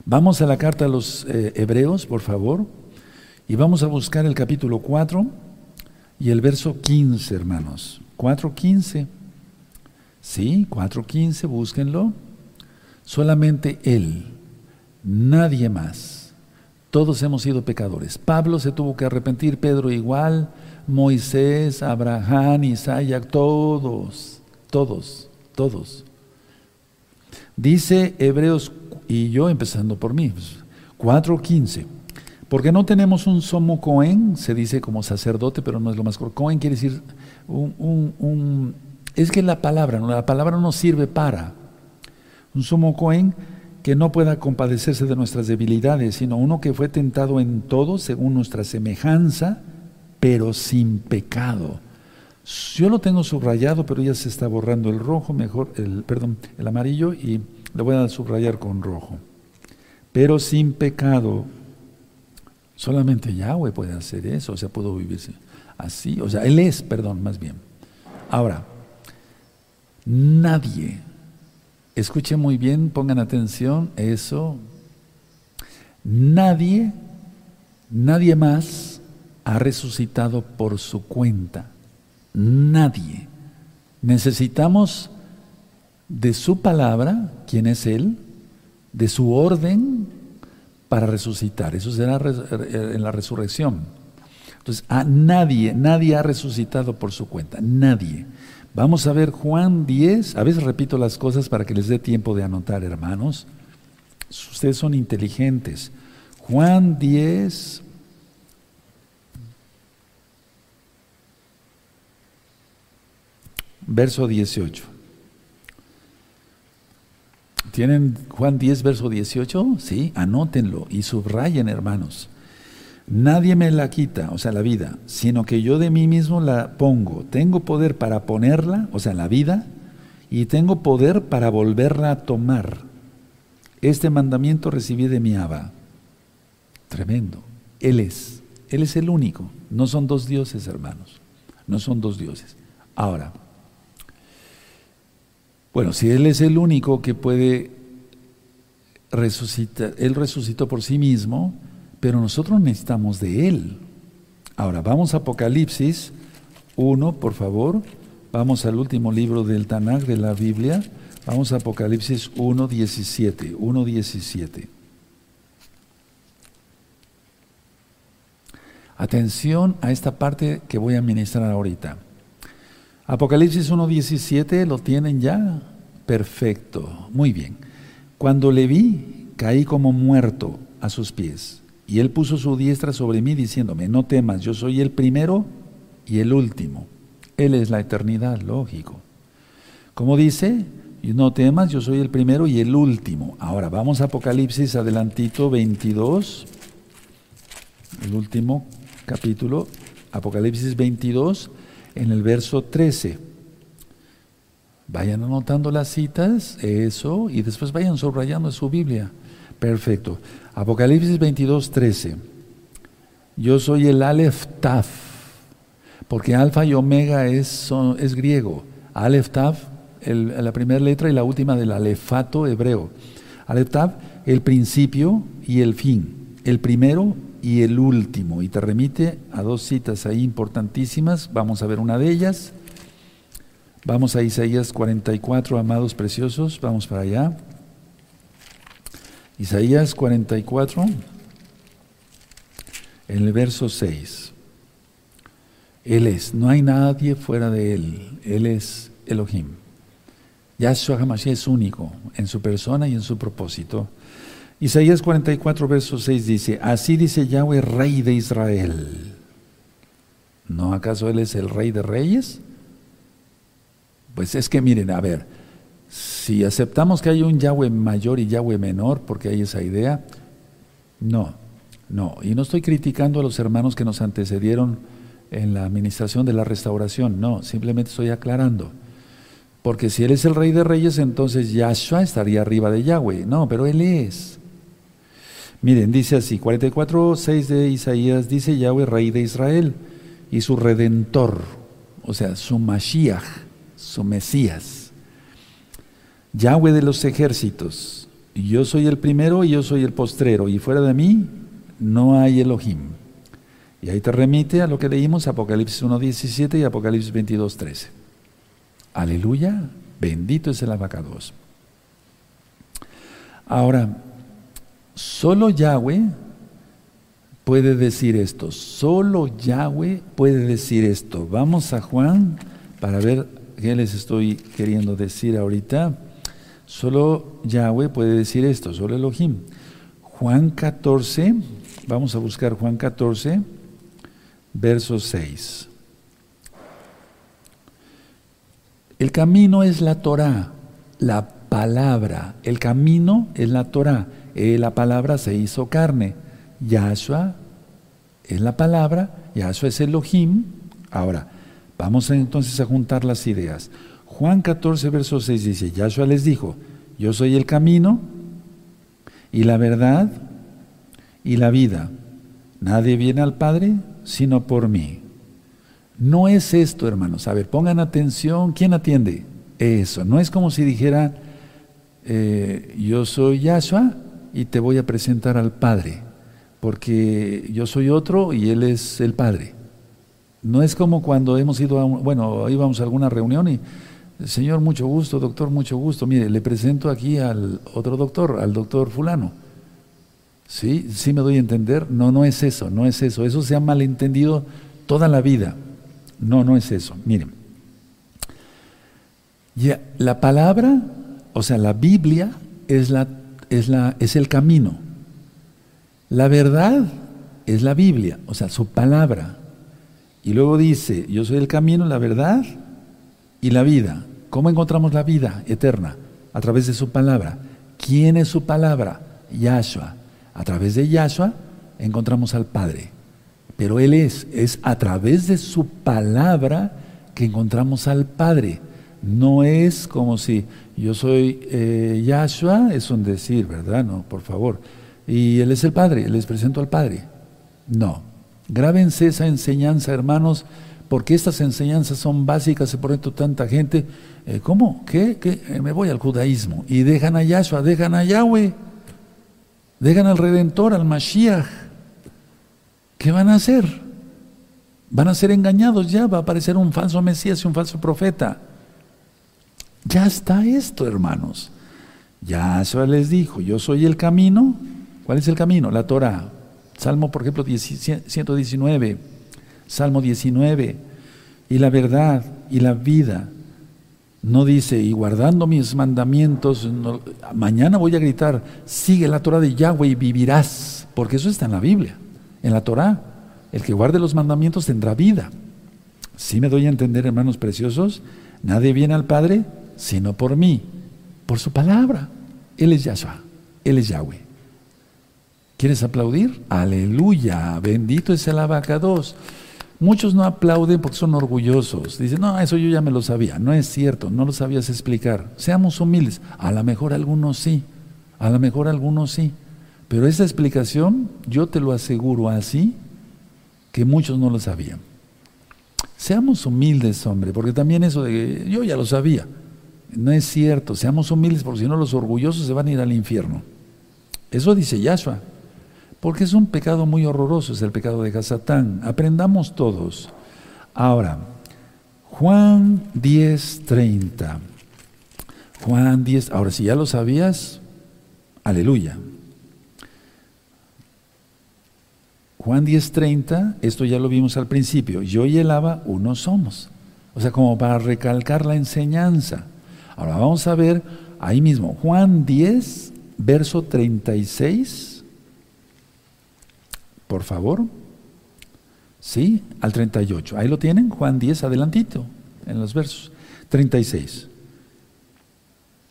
Speaker 1: Vamos a la carta a los eh, hebreos, por favor, y vamos a buscar el capítulo 4 y el verso 15, hermanos. 4.15. Sí, 4.15, búsquenlo. Solamente Él, nadie más. Todos hemos sido pecadores. Pablo se tuvo que arrepentir, Pedro igual, Moisés, Abraham, Isaac, todos, todos, todos. Dice Hebreos, y yo empezando por mí, 4.15. Porque no tenemos un somo Cohen, se dice como sacerdote, pero no es lo más correcto. Cohen quiere decir un es que la palabra, la palabra no sirve para un sumo Cohen que no pueda compadecerse de nuestras debilidades, sino uno que fue tentado en todo según nuestra semejanza, pero sin pecado. Yo lo tengo subrayado, pero ya se está borrando el rojo, mejor, el, perdón, el amarillo, y lo voy a subrayar con rojo. Pero sin pecado. Solamente Yahweh puede hacer eso, o sea, puedo vivirse así. O sea, Él es, perdón, más bien. Ahora, Nadie, escuchen muy bien, pongan atención, eso, nadie, nadie más ha resucitado por su cuenta. Nadie. Necesitamos de su palabra, quién es Él, de su orden para resucitar. Eso será en la resurrección. Entonces, a nadie, nadie ha resucitado por su cuenta, nadie. Vamos a ver Juan 10, a veces repito las cosas para que les dé tiempo de anotar, hermanos. Ustedes son inteligentes. Juan 10, verso 18. ¿Tienen Juan 10, verso 18? Sí, anótenlo y subrayen, hermanos. Nadie me la quita, o sea, la vida, sino que yo de mí mismo la pongo. Tengo poder para ponerla, o sea, la vida, y tengo poder para volverla a tomar. Este mandamiento recibí de mi Abba. Tremendo. Él es. Él es el único. No son dos dioses, hermanos. No son dos dioses. Ahora, bueno, si Él es el único que puede resucitar, Él resucitó por sí mismo, pero nosotros necesitamos de Él. Ahora, vamos a Apocalipsis 1, por favor. Vamos al último libro del Tanakh de la Biblia. Vamos a Apocalipsis 1, 17. 1, 17. Atención a esta parte que voy a ministrar ahorita. Apocalipsis 1, 17, ¿lo tienen ya? Perfecto, muy bien. Cuando le vi, caí como muerto a sus pies. Y él puso su diestra sobre mí diciéndome, no temas, yo soy el primero y el último. Él es la eternidad, lógico. Como dice, no temas, yo soy el primero y el último. Ahora vamos a Apocalipsis adelantito 22, el último capítulo, Apocalipsis 22, en el verso 13. Vayan anotando las citas, eso, y después vayan subrayando su Biblia. Perfecto. Apocalipsis 22, 13. Yo soy el Aleph Taf, porque alfa y omega es, es griego. Aleph Taf, la primera letra y la última del alefato hebreo. Aleph Taf, el principio y el fin, el primero y el último. Y te remite a dos citas ahí importantísimas. Vamos a ver una de ellas. Vamos a Isaías 44, amados preciosos, vamos para allá. Isaías 44, en el verso 6. Él es, no hay nadie fuera de Él, Él es Elohim. Yahshua HaMashiach es único en su persona y en su propósito. Isaías 44, verso 6 dice, así dice Yahweh, Rey de Israel. ¿No acaso Él es el Rey de Reyes? Pues es que miren, a ver, si aceptamos que hay un Yahweh mayor y Yahweh menor, porque hay esa idea, no, no. Y no estoy criticando a los hermanos que nos antecedieron en la administración de la restauración, no, simplemente estoy aclarando. Porque si Él es el Rey de Reyes, entonces Yahshua estaría arriba de Yahweh. No, pero Él es. Miren, dice así, 44, 6 de Isaías, dice Yahweh, Rey de Israel, y su Redentor, o sea, su Mashiach su Mesías. Yahweh de los ejércitos, yo soy el primero y yo soy el postrero, y fuera de mí no hay Elohim. Y ahí te remite a lo que leímos, Apocalipsis 1.17 y Apocalipsis 22.13. Aleluya, bendito es el abacados. Ahora, solo Yahweh puede decir esto, solo Yahweh puede decir esto. Vamos a Juan para ver ¿Qué les estoy queriendo decir ahorita? Solo Yahweh puede decir esto, solo Elohim. Juan 14, vamos a buscar Juan 14, verso 6. El camino es la Torah, la palabra. El camino es la Torah. Eh, la palabra se hizo carne. Yahshua es la palabra, Yahshua es Elohim. Ahora, Vamos entonces a juntar las ideas. Juan 14, verso 6 dice, Yahshua les dijo, yo soy el camino y la verdad y la vida. Nadie viene al Padre sino por mí. No es esto, hermanos. A ver, pongan atención. ¿Quién atiende? Eso. No es como si dijera, eh, yo soy Yahshua y te voy a presentar al Padre, porque yo soy otro y Él es el Padre. No es como cuando hemos ido a, bueno, íbamos a alguna reunión y, señor, mucho gusto, doctor, mucho gusto. Mire, le presento aquí al otro doctor, al doctor fulano. ¿Sí? ¿Sí me doy a entender? No, no es eso, no es eso. Eso se ha malentendido toda la vida. No, no es eso. Miren. Ya, la palabra, o sea, la Biblia es, la, es, la, es el camino. La verdad es la Biblia, o sea, su palabra. Y luego dice, yo soy el camino, la verdad y la vida. ¿Cómo encontramos la vida eterna? A través de su palabra. ¿Quién es su palabra? Yahshua. A través de Yahshua encontramos al Padre. Pero Él es, es a través de su palabra que encontramos al Padre. No es como si yo soy eh, Yahshua, es un decir, ¿verdad? No, por favor. Y Él es el Padre, les presento al Padre. No, Grábense esa enseñanza, hermanos, porque estas enseñanzas son básicas y por esto tanta gente, eh, ¿cómo? ¿Qué? Eh, me voy al judaísmo. Y dejan a Yahshua, dejan a Yahweh, dejan al Redentor, al Mashiach. ¿Qué van a hacer? Van a ser engañados ya, va a aparecer un falso Mesías y un falso profeta. Ya está esto, hermanos. Yahshua les dijo, yo soy el camino. ¿Cuál es el camino? La Torah. Salmo, por ejemplo, 119, Salmo 19, y la verdad y la vida. No dice, y guardando mis mandamientos, mañana voy a gritar, sigue la Torah de Yahweh y vivirás, porque eso está en la Biblia, en la Torah. El que guarde los mandamientos tendrá vida. Si me doy a entender, hermanos preciosos, nadie viene al Padre sino por mí, por su palabra. Él es Yahshua, Él es Yahweh. ¿Quieres aplaudir? Aleluya, bendito es el abacados. Muchos no aplauden porque son orgullosos. Dicen, no, eso yo ya me lo sabía. No es cierto, no lo sabías explicar. Seamos humildes. A lo mejor algunos sí, a lo mejor algunos sí. Pero esa explicación, yo te lo aseguro así, que muchos no lo sabían. Seamos humildes, hombre, porque también eso de yo ya lo sabía. No es cierto, seamos humildes porque si no los orgullosos se van a ir al infierno. Eso dice Yahshua. Porque es un pecado muy horroroso, es el pecado de Hasatán. Aprendamos todos. Ahora, Juan 10, 30. Juan 10, ahora si ya lo sabías, aleluya. Juan 10, 30, esto ya lo vimos al principio, yo y el Abba uno somos. O sea, como para recalcar la enseñanza. Ahora vamos a ver ahí mismo, Juan 10, verso 36, por favor. Sí, al 38. Ahí lo tienen, Juan 10, adelantito, en los versos. 36.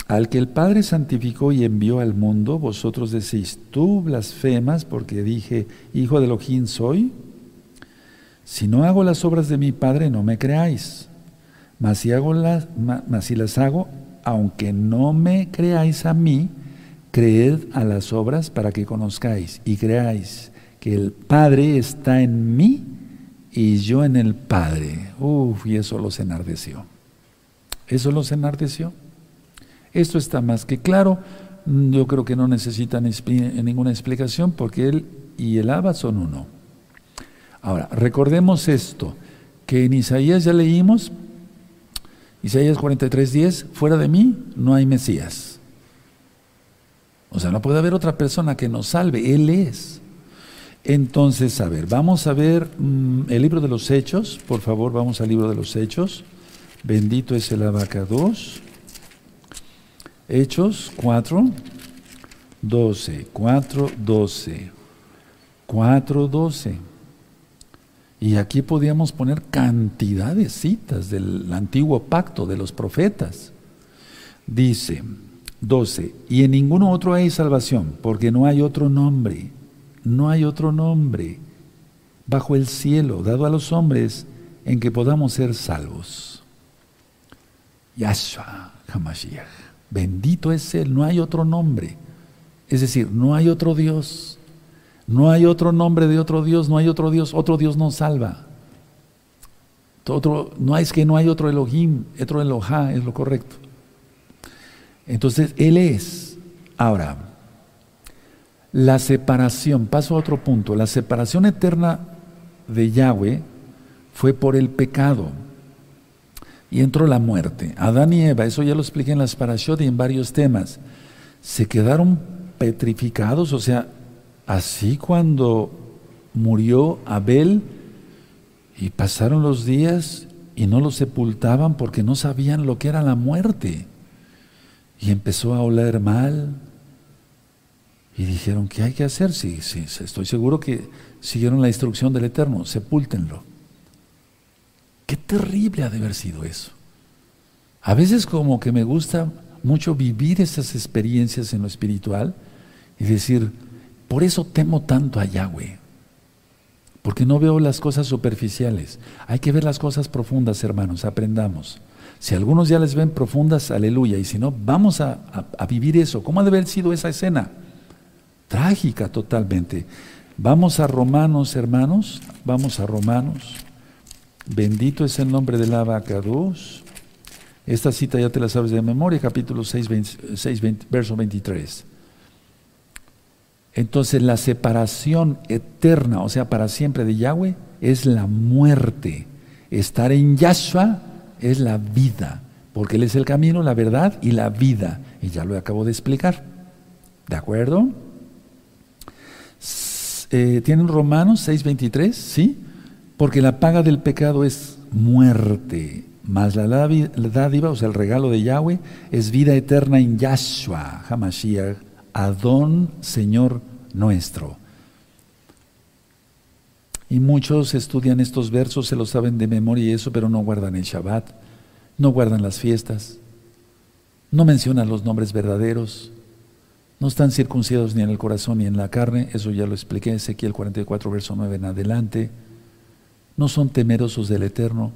Speaker 1: Al que el Padre santificó y envió al mundo, vosotros decís, tú blasfemas porque dije, hijo de Elohim soy. Si no hago las obras de mi Padre, no me creáis. Mas si, hago las, mas si las hago, aunque no me creáis a mí, creed a las obras para que conozcáis y creáis que el Padre está en mí y yo en el Padre. Uf, y eso los enardeció. Eso los enardeció. Esto está más que claro. Yo creo que no necesitan ninguna explicación porque Él y el Abba son uno. Ahora, recordemos esto, que en Isaías ya leímos, Isaías 43:10, fuera de mí no hay Mesías. O sea, no puede haber otra persona que nos salve, Él es. Entonces, a ver, vamos a ver mm, el libro de los Hechos, por favor, vamos al libro de los Hechos. Bendito es el abacados. Hechos 4, 12, 4, 12, 4, 12. Y aquí podíamos poner cantidad de citas del antiguo pacto de los profetas. Dice 12, y en ninguno otro hay salvación, porque no hay otro nombre no hay otro nombre bajo el cielo dado a los hombres en que podamos ser salvos. Yahshua Hamashiach. Bendito es Él, no hay otro nombre. Es decir, no hay otro Dios. No hay otro nombre de otro Dios, no hay otro Dios, otro Dios nos salva. Otro, no es que no hay otro Elohim, otro Elohá es lo correcto. Entonces, Él es. Ahora, la separación, paso a otro punto, la separación eterna de Yahweh fue por el pecado y entró la muerte. Adán y Eva, eso ya lo expliqué en las parashot y en varios temas, se quedaron petrificados, o sea, así cuando murió Abel y pasaron los días y no lo sepultaban porque no sabían lo que era la muerte. Y empezó a oler mal, y dijeron, ¿qué hay que hacer? Sí, sí, estoy seguro que siguieron la instrucción del Eterno, sepúltenlo. Qué terrible ha de haber sido eso. A veces como que me gusta mucho vivir esas experiencias en lo espiritual y decir, por eso temo tanto a Yahweh, porque no veo las cosas superficiales. Hay que ver las cosas profundas, hermanos, aprendamos. Si algunos ya les ven profundas, aleluya, y si no, vamos a, a vivir eso. ¿Cómo ha de haber sido esa escena? Trágica totalmente. Vamos a Romanos, hermanos, vamos a Romanos. Bendito es el nombre del abacados. Esta cita ya te la sabes de memoria, capítulo 6, verso 23. Entonces la separación eterna, o sea, para siempre de Yahweh, es la muerte. Estar en Yahshua es la vida, porque Él es el camino, la verdad y la vida. Y ya lo acabo de explicar. ¿De acuerdo? Eh, ¿Tienen Romanos 6:23? ¿Sí? Porque la paga del pecado es muerte, mas la dádiva, o sea, el regalo de Yahweh, es vida eterna en Yahshua, Hamashiach, Adón, Señor nuestro. Y muchos estudian estos versos, se los saben de memoria y eso, pero no guardan el Shabbat, no guardan las fiestas, no mencionan los nombres verdaderos, no están circuncidados ni en el corazón ni en la carne, eso ya lo expliqué en Ezequiel 44, verso 9 en adelante. No son temerosos del Eterno,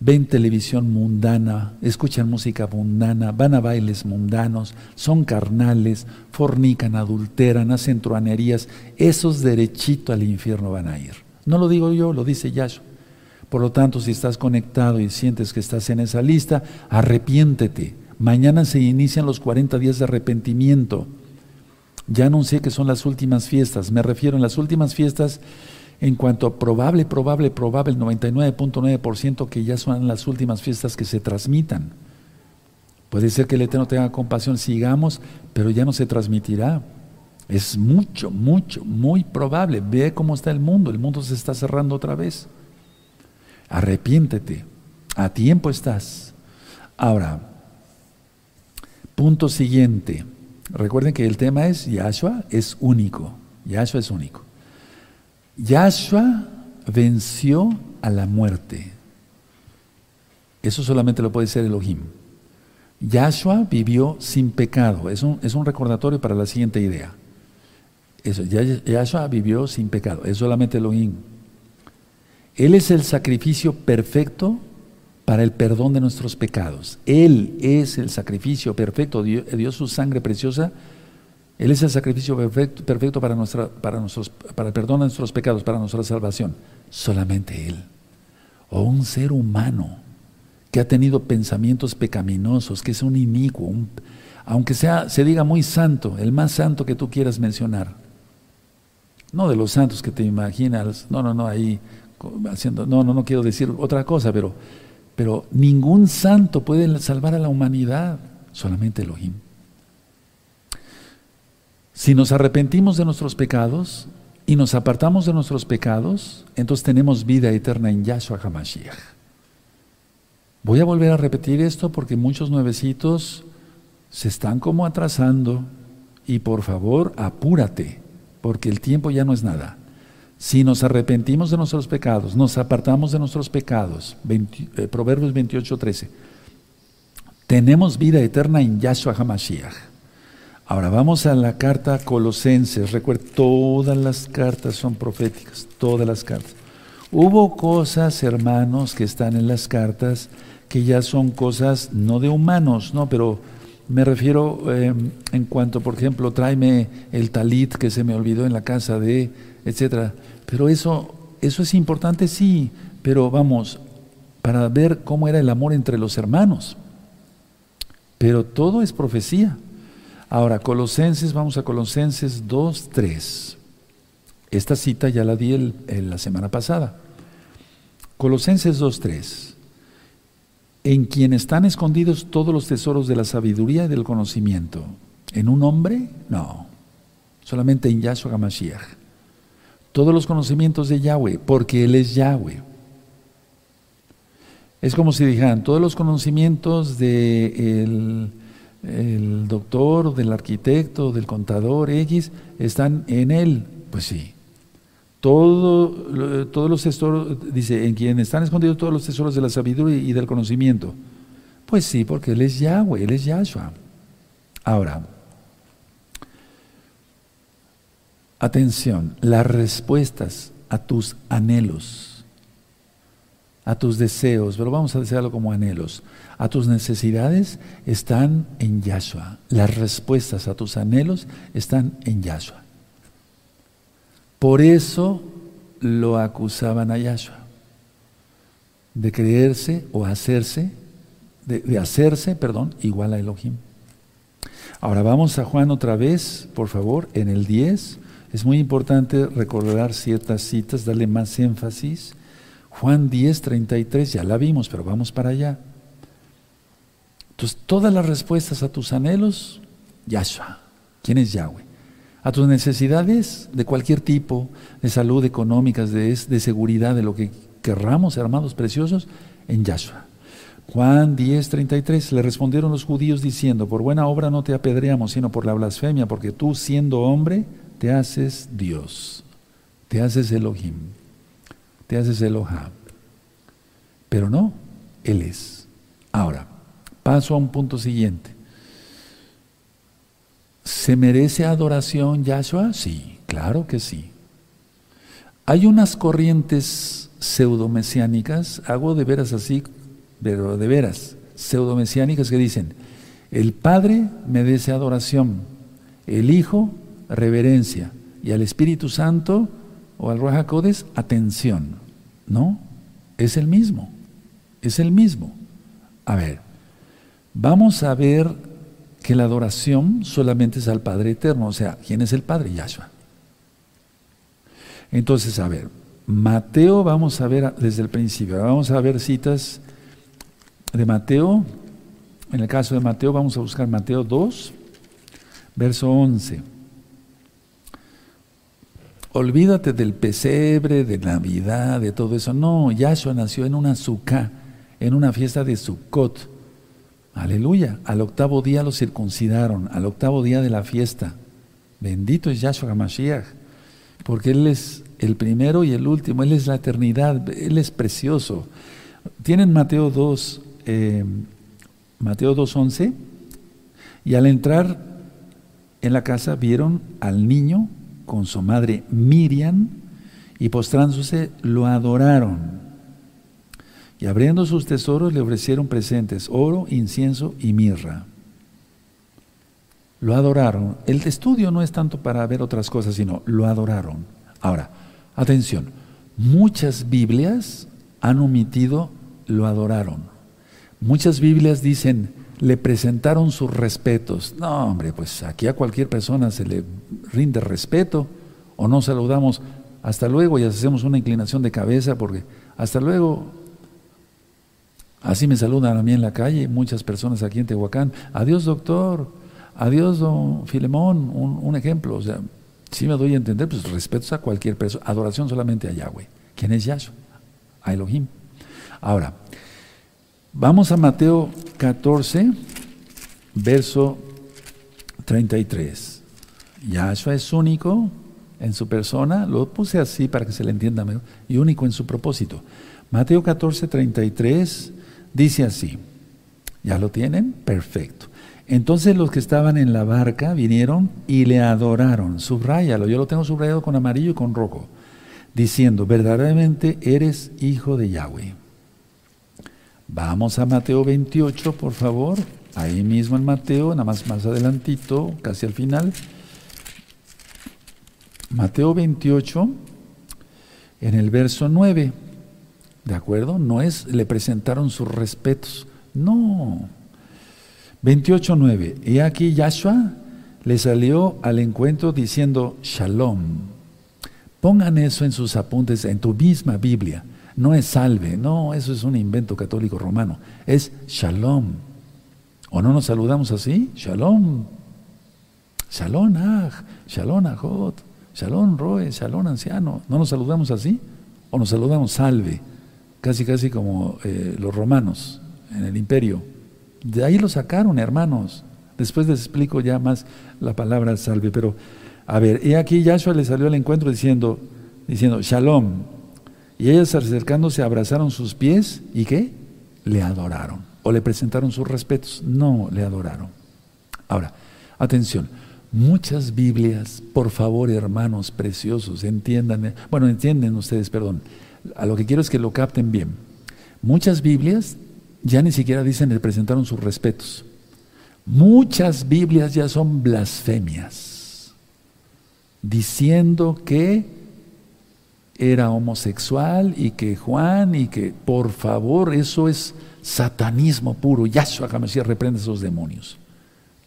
Speaker 1: ven televisión mundana, escuchan música mundana, van a bailes mundanos, son carnales, fornican, adulteran, hacen truanerías, esos derechito al infierno van a ir. No lo digo yo, lo dice Yahshua. Por lo tanto, si estás conectado y sientes que estás en esa lista, arrepiéntete Mañana se inician los 40 días de arrepentimiento. Ya anuncié que son las últimas fiestas. Me refiero en las últimas fiestas en cuanto a probable, probable, probable, el 99.9% que ya son las últimas fiestas que se transmitan. Puede ser que el Eterno tenga compasión, sigamos, pero ya no se transmitirá. Es mucho, mucho, muy probable. Ve cómo está el mundo. El mundo se está cerrando otra vez. Arrepiéntete. A tiempo estás. Ahora, punto siguiente. Recuerden que el tema es Yahshua es único. Yahshua es único. Yahshua venció a la muerte. Eso solamente lo puede ser Elohim. Yahshua vivió sin pecado. Es un, es un recordatorio para la siguiente idea. Eso, Yahshua vivió sin pecado. Es solamente Elohim. Él es el sacrificio perfecto para el perdón de nuestros pecados. Él es el sacrificio perfecto, dio, su sangre preciosa. Él es el sacrificio perfecto, para, para, para el perdón de nuestros pecados, para nuestra salvación. Solamente Él. O un ser humano que ha tenido pensamientos pecaminosos, que es un inicuo, aunque sea, se diga muy santo, el más santo que tú quieras mencionar. No de los santos que te imaginas, no, no, no, ahí haciendo, no, no, no quiero decir otra cosa, pero pero ningún santo puede salvar a la humanidad, solamente Elohim. Si nos arrepentimos de nuestros pecados y nos apartamos de nuestros pecados, entonces tenemos vida eterna en Yahshua HaMashiach. Voy a volver a repetir esto porque muchos nuevecitos se están como atrasando y por favor apúrate, porque el tiempo ya no es nada. Si nos arrepentimos de nuestros pecados, nos apartamos de nuestros pecados, eh, Proverbios 28, 13, tenemos vida eterna en Yahshua HaMashiach. Ahora vamos a la carta Colosenses. Recuerda, todas las cartas son proféticas, todas las cartas. Hubo cosas, hermanos, que están en las cartas que ya son cosas no de humanos, ¿no? Pero me refiero em, en cuanto, por ejemplo, tráeme el talit que se me olvidó en la casa de, etcétera. Pero eso, eso es importante, sí, pero vamos, para ver cómo era el amor entre los hermanos. Pero todo es profecía. Ahora, Colosenses, vamos a Colosenses 2, 3. Esta cita ya la di la semana pasada. Colosenses 2, 3. En quien están escondidos todos los tesoros de la sabiduría y del conocimiento. ¿En un hombre? No. Solamente en Yahshua HaMashiach todos los conocimientos de Yahweh, porque Él es Yahweh. Es como si dijeran, todos los conocimientos del el doctor, del arquitecto, del contador X, están en Él. Pues sí. Todo, todos los tesoros, dice, en quien están escondidos todos los tesoros de la sabiduría y del conocimiento. Pues sí, porque Él es Yahweh, Él es Yahshua. Ahora, Atención, las respuestas a tus anhelos, a tus deseos, pero vamos a desearlo como anhelos, a tus necesidades están en Yahshua. Las respuestas a tus anhelos están en Yahshua. Por eso lo acusaban a Yahshua de creerse o hacerse, de, de hacerse, perdón, igual a Elohim. Ahora vamos a Juan otra vez, por favor, en el 10. Es muy importante recordar ciertas citas, darle más énfasis. Juan 10, 33, ya la vimos, pero vamos para allá. Entonces, todas las respuestas a tus anhelos, Yahshua. ¿Quién es Yahweh? A tus necesidades de cualquier tipo, de salud, económicas, de, de seguridad, de lo que querramos, hermanos preciosos, en Yahshua. Juan 10, 33, le respondieron los judíos diciendo, por buena obra no te apedreamos, sino por la blasfemia, porque tú siendo hombre, te haces Dios, te haces Elohim, te haces Elohim. Pero no, Él es. Ahora, paso a un punto siguiente. ¿Se merece adoración Yahshua? Sí, claro que sí. Hay unas corrientes pseudomesiánicas, hago de veras así, pero de veras, pseudomesiánicas que dicen, el Padre merece adoración, el Hijo reverencia y al Espíritu Santo o al Ruach Codes atención. No, es el mismo, es el mismo. A ver, vamos a ver que la adoración solamente es al Padre Eterno, o sea, ¿quién es el Padre? Yahshua. Entonces, a ver, Mateo, vamos a ver desde el principio, vamos a ver citas de Mateo. En el caso de Mateo, vamos a buscar Mateo 2, verso 11. Olvídate del pesebre, de Navidad, de todo eso. No, Yahshua nació en una sukkah, en una fiesta de Sukkot. Aleluya. Al octavo día lo circuncidaron, al octavo día de la fiesta. Bendito es Yahshua HaMashiach, porque Él es el primero y el último, Él es la eternidad, Él es precioso. Tienen Mateo 2, eh, Mateo 2.11, y al entrar en la casa vieron al niño con su madre Miriam, y postrándose lo adoraron. Y abriendo sus tesoros le ofrecieron presentes, oro, incienso y mirra. Lo adoraron. El estudio no es tanto para ver otras cosas, sino lo adoraron. Ahora, atención, muchas Biblias han omitido lo adoraron. Muchas Biblias dicen, le presentaron sus respetos. No, hombre, pues aquí a cualquier persona se le rinde respeto o no saludamos hasta luego y hacemos una inclinación de cabeza porque hasta luego, así me saludan a mí en la calle, muchas personas aquí en Tehuacán, adiós doctor, adiós don Filemón, un, ejemplo, o sea, si me doy a entender, pues respeto a cualquier persona, adoración solamente a Yahweh. ¿Quién es Yahshua? A Elohim. Ahora, Vamos a Mateo 14, verso 33. Yahshua es único en su persona, lo puse así para que se le entienda mejor, y único en su propósito. Mateo 14, 33 dice así, ¿ya lo tienen? Perfecto. Entonces los que estaban en la barca vinieron y le adoraron. Subráyalo, yo lo tengo subrayado con amarillo y con rojo, diciendo, verdaderamente eres hijo de Yahweh. Vamos a Mateo 28, por favor. Ahí mismo en Mateo, nada más más adelantito, casi al final. Mateo 28, en el verso 9. ¿De acuerdo? No es, le presentaron sus respetos. No. 28, 9. Y aquí Yahshua le salió al encuentro diciendo Shalom. Pongan eso en sus apuntes, en tu misma Biblia. No es salve, no, eso es un invento católico romano. Es shalom. ¿O no nos saludamos así? Shalom. Shalom aj, shalom ajot, shalom roe, shalom anciano. ¿No nos saludamos así? ¿O nos saludamos salve? Casi, casi como eh, los romanos en el imperio. De ahí lo sacaron, hermanos. Después les explico ya más la palabra salve. Pero, a ver, y aquí Yahshua le salió al encuentro diciendo, diciendo, shalom, y ellas acercándose abrazaron sus pies y ¿qué? Le adoraron. O le presentaron sus respetos. No, le adoraron. Ahora, atención. Muchas Biblias, por favor, hermanos preciosos, entiendan, bueno, entienden ustedes, perdón. A lo que quiero es que lo capten bien. Muchas Biblias ya ni siquiera dicen le presentaron sus respetos. Muchas Biblias ya son blasfemias, diciendo que era homosexual y que Juan y que, por favor, eso es satanismo puro. Yahshua HaMashiach reprende esos demonios.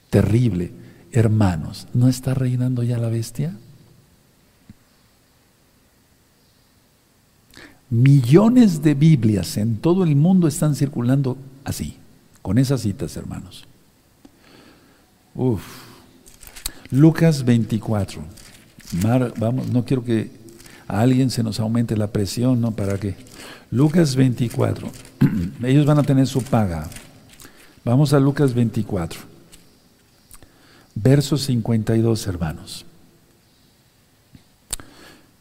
Speaker 1: Terrible. Hermanos, ¿no está reinando ya la bestia? Millones de Biblias en todo el mundo están circulando así, con esas citas, hermanos. Lucas 24. vamos, no quiero que a alguien se nos aumente la presión, ¿no? ¿Para qué? Lucas 24. Ellos van a tener su paga. Vamos a Lucas 24. Verso 52, hermanos.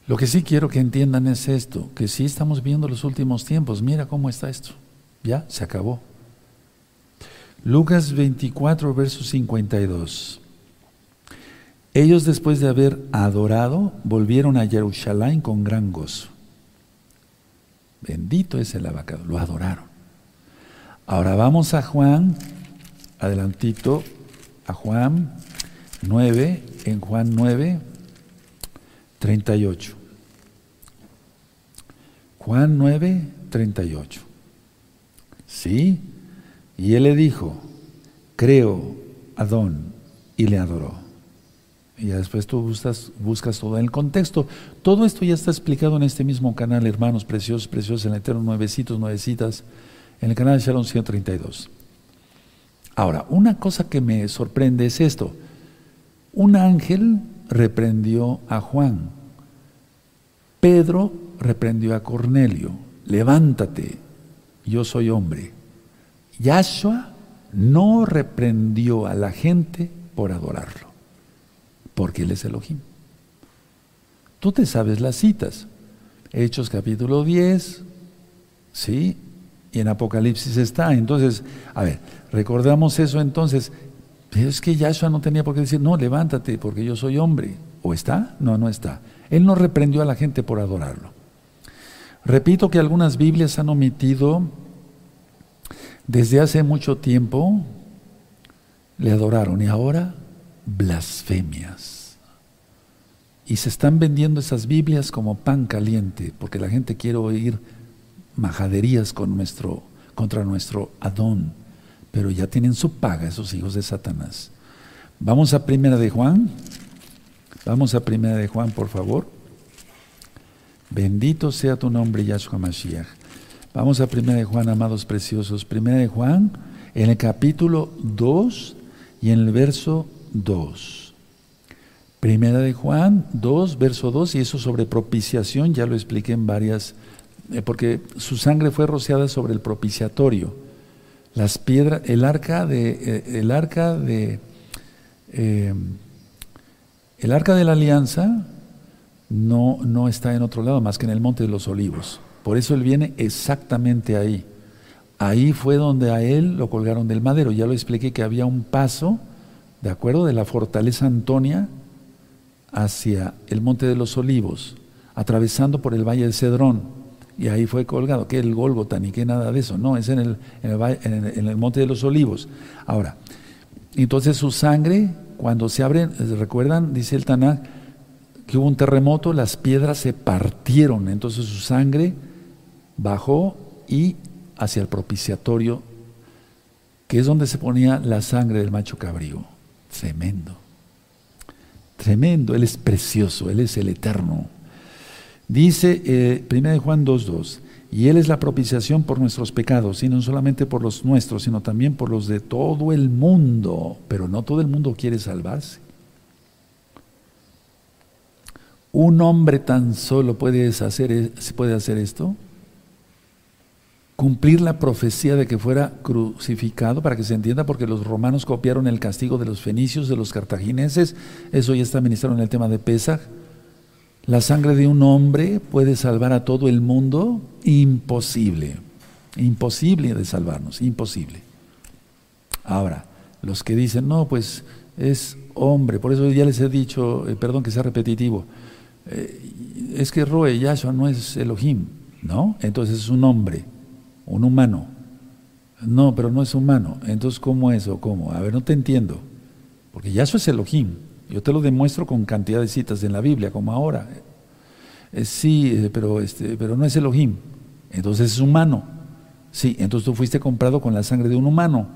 Speaker 1: Lo que sí quiero que entiendan es esto, que sí estamos viendo los últimos tiempos. Mira cómo está esto. Ya, se acabó. Lucas 24, verso 52. Ellos después de haber adorado, volvieron a Jerusalén con gran gozo. Bendito es el abacado, lo adoraron. Ahora vamos a Juan, adelantito, a Juan 9, en Juan 9, 38. Juan 9, 38. ¿Sí? Y él le dijo, creo, Adón, y le adoró. Y después tú buscas, buscas todo el contexto. Todo esto ya está explicado en este mismo canal, hermanos preciosos, preciosos, en el Eterno, nuevecitos, nuevecitas, en el canal de Shalom 132. Ahora, una cosa que me sorprende es esto. Un ángel reprendió a Juan. Pedro reprendió a Cornelio. Levántate, yo soy hombre. Yahshua no reprendió a la gente por adorarlo, porque Él es Elohim. Tú te sabes las citas. Hechos capítulo 10, ¿sí? Y en Apocalipsis está. Entonces, a ver, recordamos eso entonces. es que Yahshua no tenía por qué decir, no, levántate, porque yo soy hombre. ¿O está? No, no está. Él no reprendió a la gente por adorarlo. Repito que algunas Biblias han omitido desde hace mucho tiempo le adoraron y ahora blasfemias. Y se están vendiendo esas Biblias como pan caliente, porque la gente quiere oír majaderías contra nuestro Adón, pero ya tienen su paga esos hijos de Satanás. Vamos a Primera de Juan. Vamos a Primera de Juan, por favor. Bendito sea tu nombre, Yahshua Mashiach. Vamos a Primera de Juan, amados preciosos. Primera de Juan, en el capítulo 2 y en el verso 2. Primera de Juan 2, verso 2, y eso sobre propiciación, ya lo expliqué en varias, eh, porque su sangre fue rociada sobre el propiciatorio. Las piedras, el arca de, eh, el arca de, eh, el arca de la alianza no, no está en otro lado más que en el monte de los olivos. Por eso Él viene exactamente ahí. Ahí fue donde a Él lo colgaron del madero. Ya lo expliqué que había un paso, ¿de acuerdo? De la fortaleza Antonia hacia el Monte de los Olivos, atravesando por el Valle de Cedrón. Y ahí fue colgado, que el Golgota ni que nada de eso. No, es en el, en el, Monte de los Olivos. Ahora, entonces su sangre, cuando se abre, ¿recuerdan? Dice el Tanakh, que hubo un terremoto, las piedras se partieron, entonces su sangre bajó y hacia el propiciatorio, que es donde se ponía la sangre del macho cabrío. Tremendo. Tremendo. Él es precioso, Él es el eterno. Dice eh, 1 Juan 2.2, y Él es la propiciación por nuestros pecados, y no solamente por los nuestros, sino también por los de todo el mundo. Pero no todo el mundo quiere salvarse. ¿Un hombre tan solo puede e, puede hacer esto? Cumplir la profecía de que fuera crucificado, para que se entienda, porque los romanos copiaron el castigo de los fenicios, de los cartagineses, eso ya está ministrado en el tema de Pesach. La sangre de un hombre puede salvar a todo el mundo, imposible, imposible de salvarnos, imposible. Ahora, los que dicen, no, pues es hombre, por eso ya les he dicho, eh, perdón que sea repetitivo, eh, es que Roe Yahshua no es Elohim, ¿no? Entonces es un hombre un humano. No, pero no es humano. Entonces, ¿cómo es o cómo? A ver, no te entiendo. Porque ya eso es Elohim. Yo te lo demuestro con cantidad de citas en la Biblia, como ahora. Eh, sí, eh, pero, este, pero no es Elohim. Entonces es humano. Sí, entonces tú fuiste comprado con la sangre de un humano.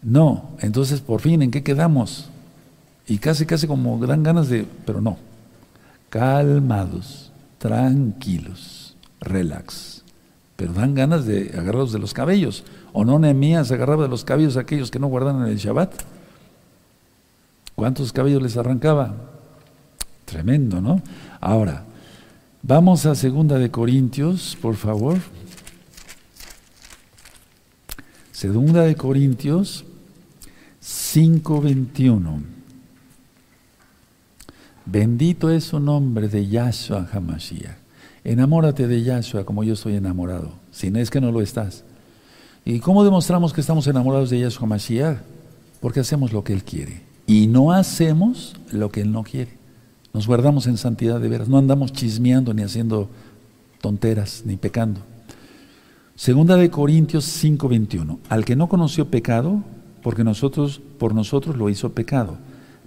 Speaker 1: No, entonces por fin, ¿en qué quedamos? Y casi, casi como dan ganas de, pero no. Calmados, tranquilos, relax pero dan ganas de agarrarlos de los cabellos. ¿O no Nehemías agarraba de los cabellos a aquellos que no guardaban el Shabbat? ¿Cuántos cabellos les arrancaba? Tremendo, ¿no? Ahora, vamos a segunda de Corintios, por favor. Segunda de Corintios 5:21. Bendito es su nombre de Yahshua HaMashiach. Enamórate de Yahshua como yo estoy enamorado, si no es que no lo estás. ¿Y cómo demostramos que estamos enamorados de Yahshua Mashiach? Porque hacemos lo que Él quiere y no hacemos lo que Él no quiere. Nos guardamos en santidad de veras, no andamos chismeando ni haciendo tonteras ni pecando. Segunda de Corintios 5:21. Al que no conoció pecado, porque nosotros por nosotros lo hizo pecado,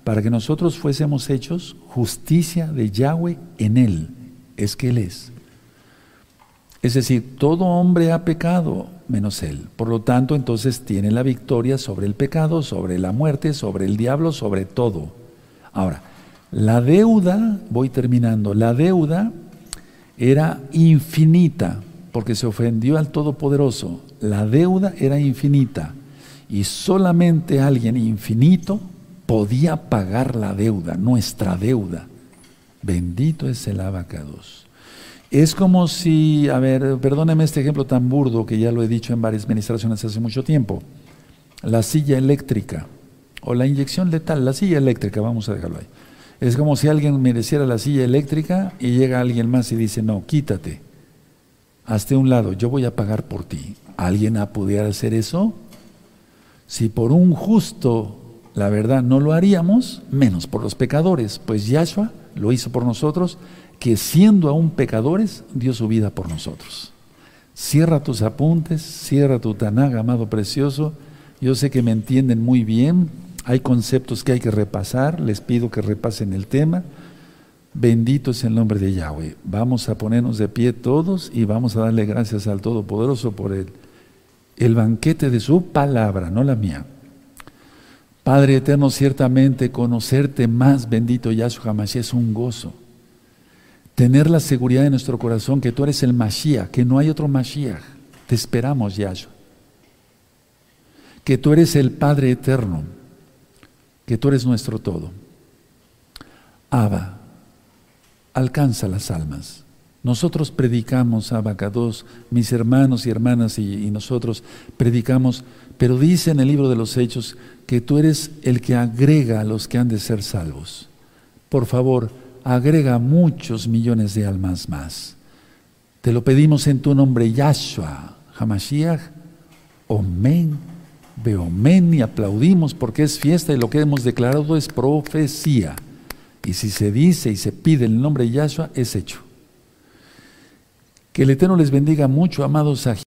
Speaker 1: para que nosotros fuésemos hechos justicia de Yahweh en él es que Él es. Es decir, todo hombre ha pecado menos Él. Por lo tanto, entonces tiene la victoria sobre el pecado, sobre la muerte, sobre el diablo, sobre todo. Ahora, La deuda, voy terminando, la deuda era infinita porque se ofendió al Todopoderoso. La deuda era infinita y solamente alguien infinito podía pagar la deuda, nuestra deuda. Bendito es el abacados. Es como si, a ver, perdóneme este ejemplo tan burdo que ya lo he dicho en varias administraciones hace mucho tiempo. La silla eléctrica o la inyección letal, la silla eléctrica, vamos a dejarlo ahí. Es como si alguien mereciera la silla eléctrica y llega alguien más y dice, no, quítate, hazte un lado, yo voy a pagar por ti. ¿Alguien ha hacer eso? Si por un justo, la verdad, no lo haríamos, menos por los pecadores, pues Yahshua lo hizo por nosotros, que siendo aún pecadores, dio su vida por nosotros. Cierra tus apuntes, cierra tu tanaga, amado precioso. Yo sé que me entienden muy bien, hay conceptos que hay que repasar, les pido que repasen el tema. Bendito es el nombre de Yahweh. Vamos a ponernos de pie todos y vamos a darle gracias al Todopoderoso por el, el banquete de su palabra, no la mía. Padre eterno, ciertamente conocerte más, bendito Yahshua Mashiach, es un gozo. Tener la seguridad en nuestro corazón que tú eres el Mashiach, que no hay otro Mashiach. Te esperamos, Yahshua. Que tú eres el Padre eterno que tú eres nuestro todo. Abba, alcanza las almas. Nosotros predicamos, Abacados, mis hermanos y hermanas y, y, nosotros predicamos, pero dice en el libro de los Hechos que tú eres el que agrega a los que han de ser salvos. Por favor, agrega muchos millones de almas más. Te lo pedimos en tu nombre, Yahshua, Hamashiach, Omen Beomen y aplaudimos porque es fiesta y lo que hemos declarado es profecía. Y si se dice y se pide el nombre de Yahshua, es hecho. Que el Eterno les bendiga mucho, amados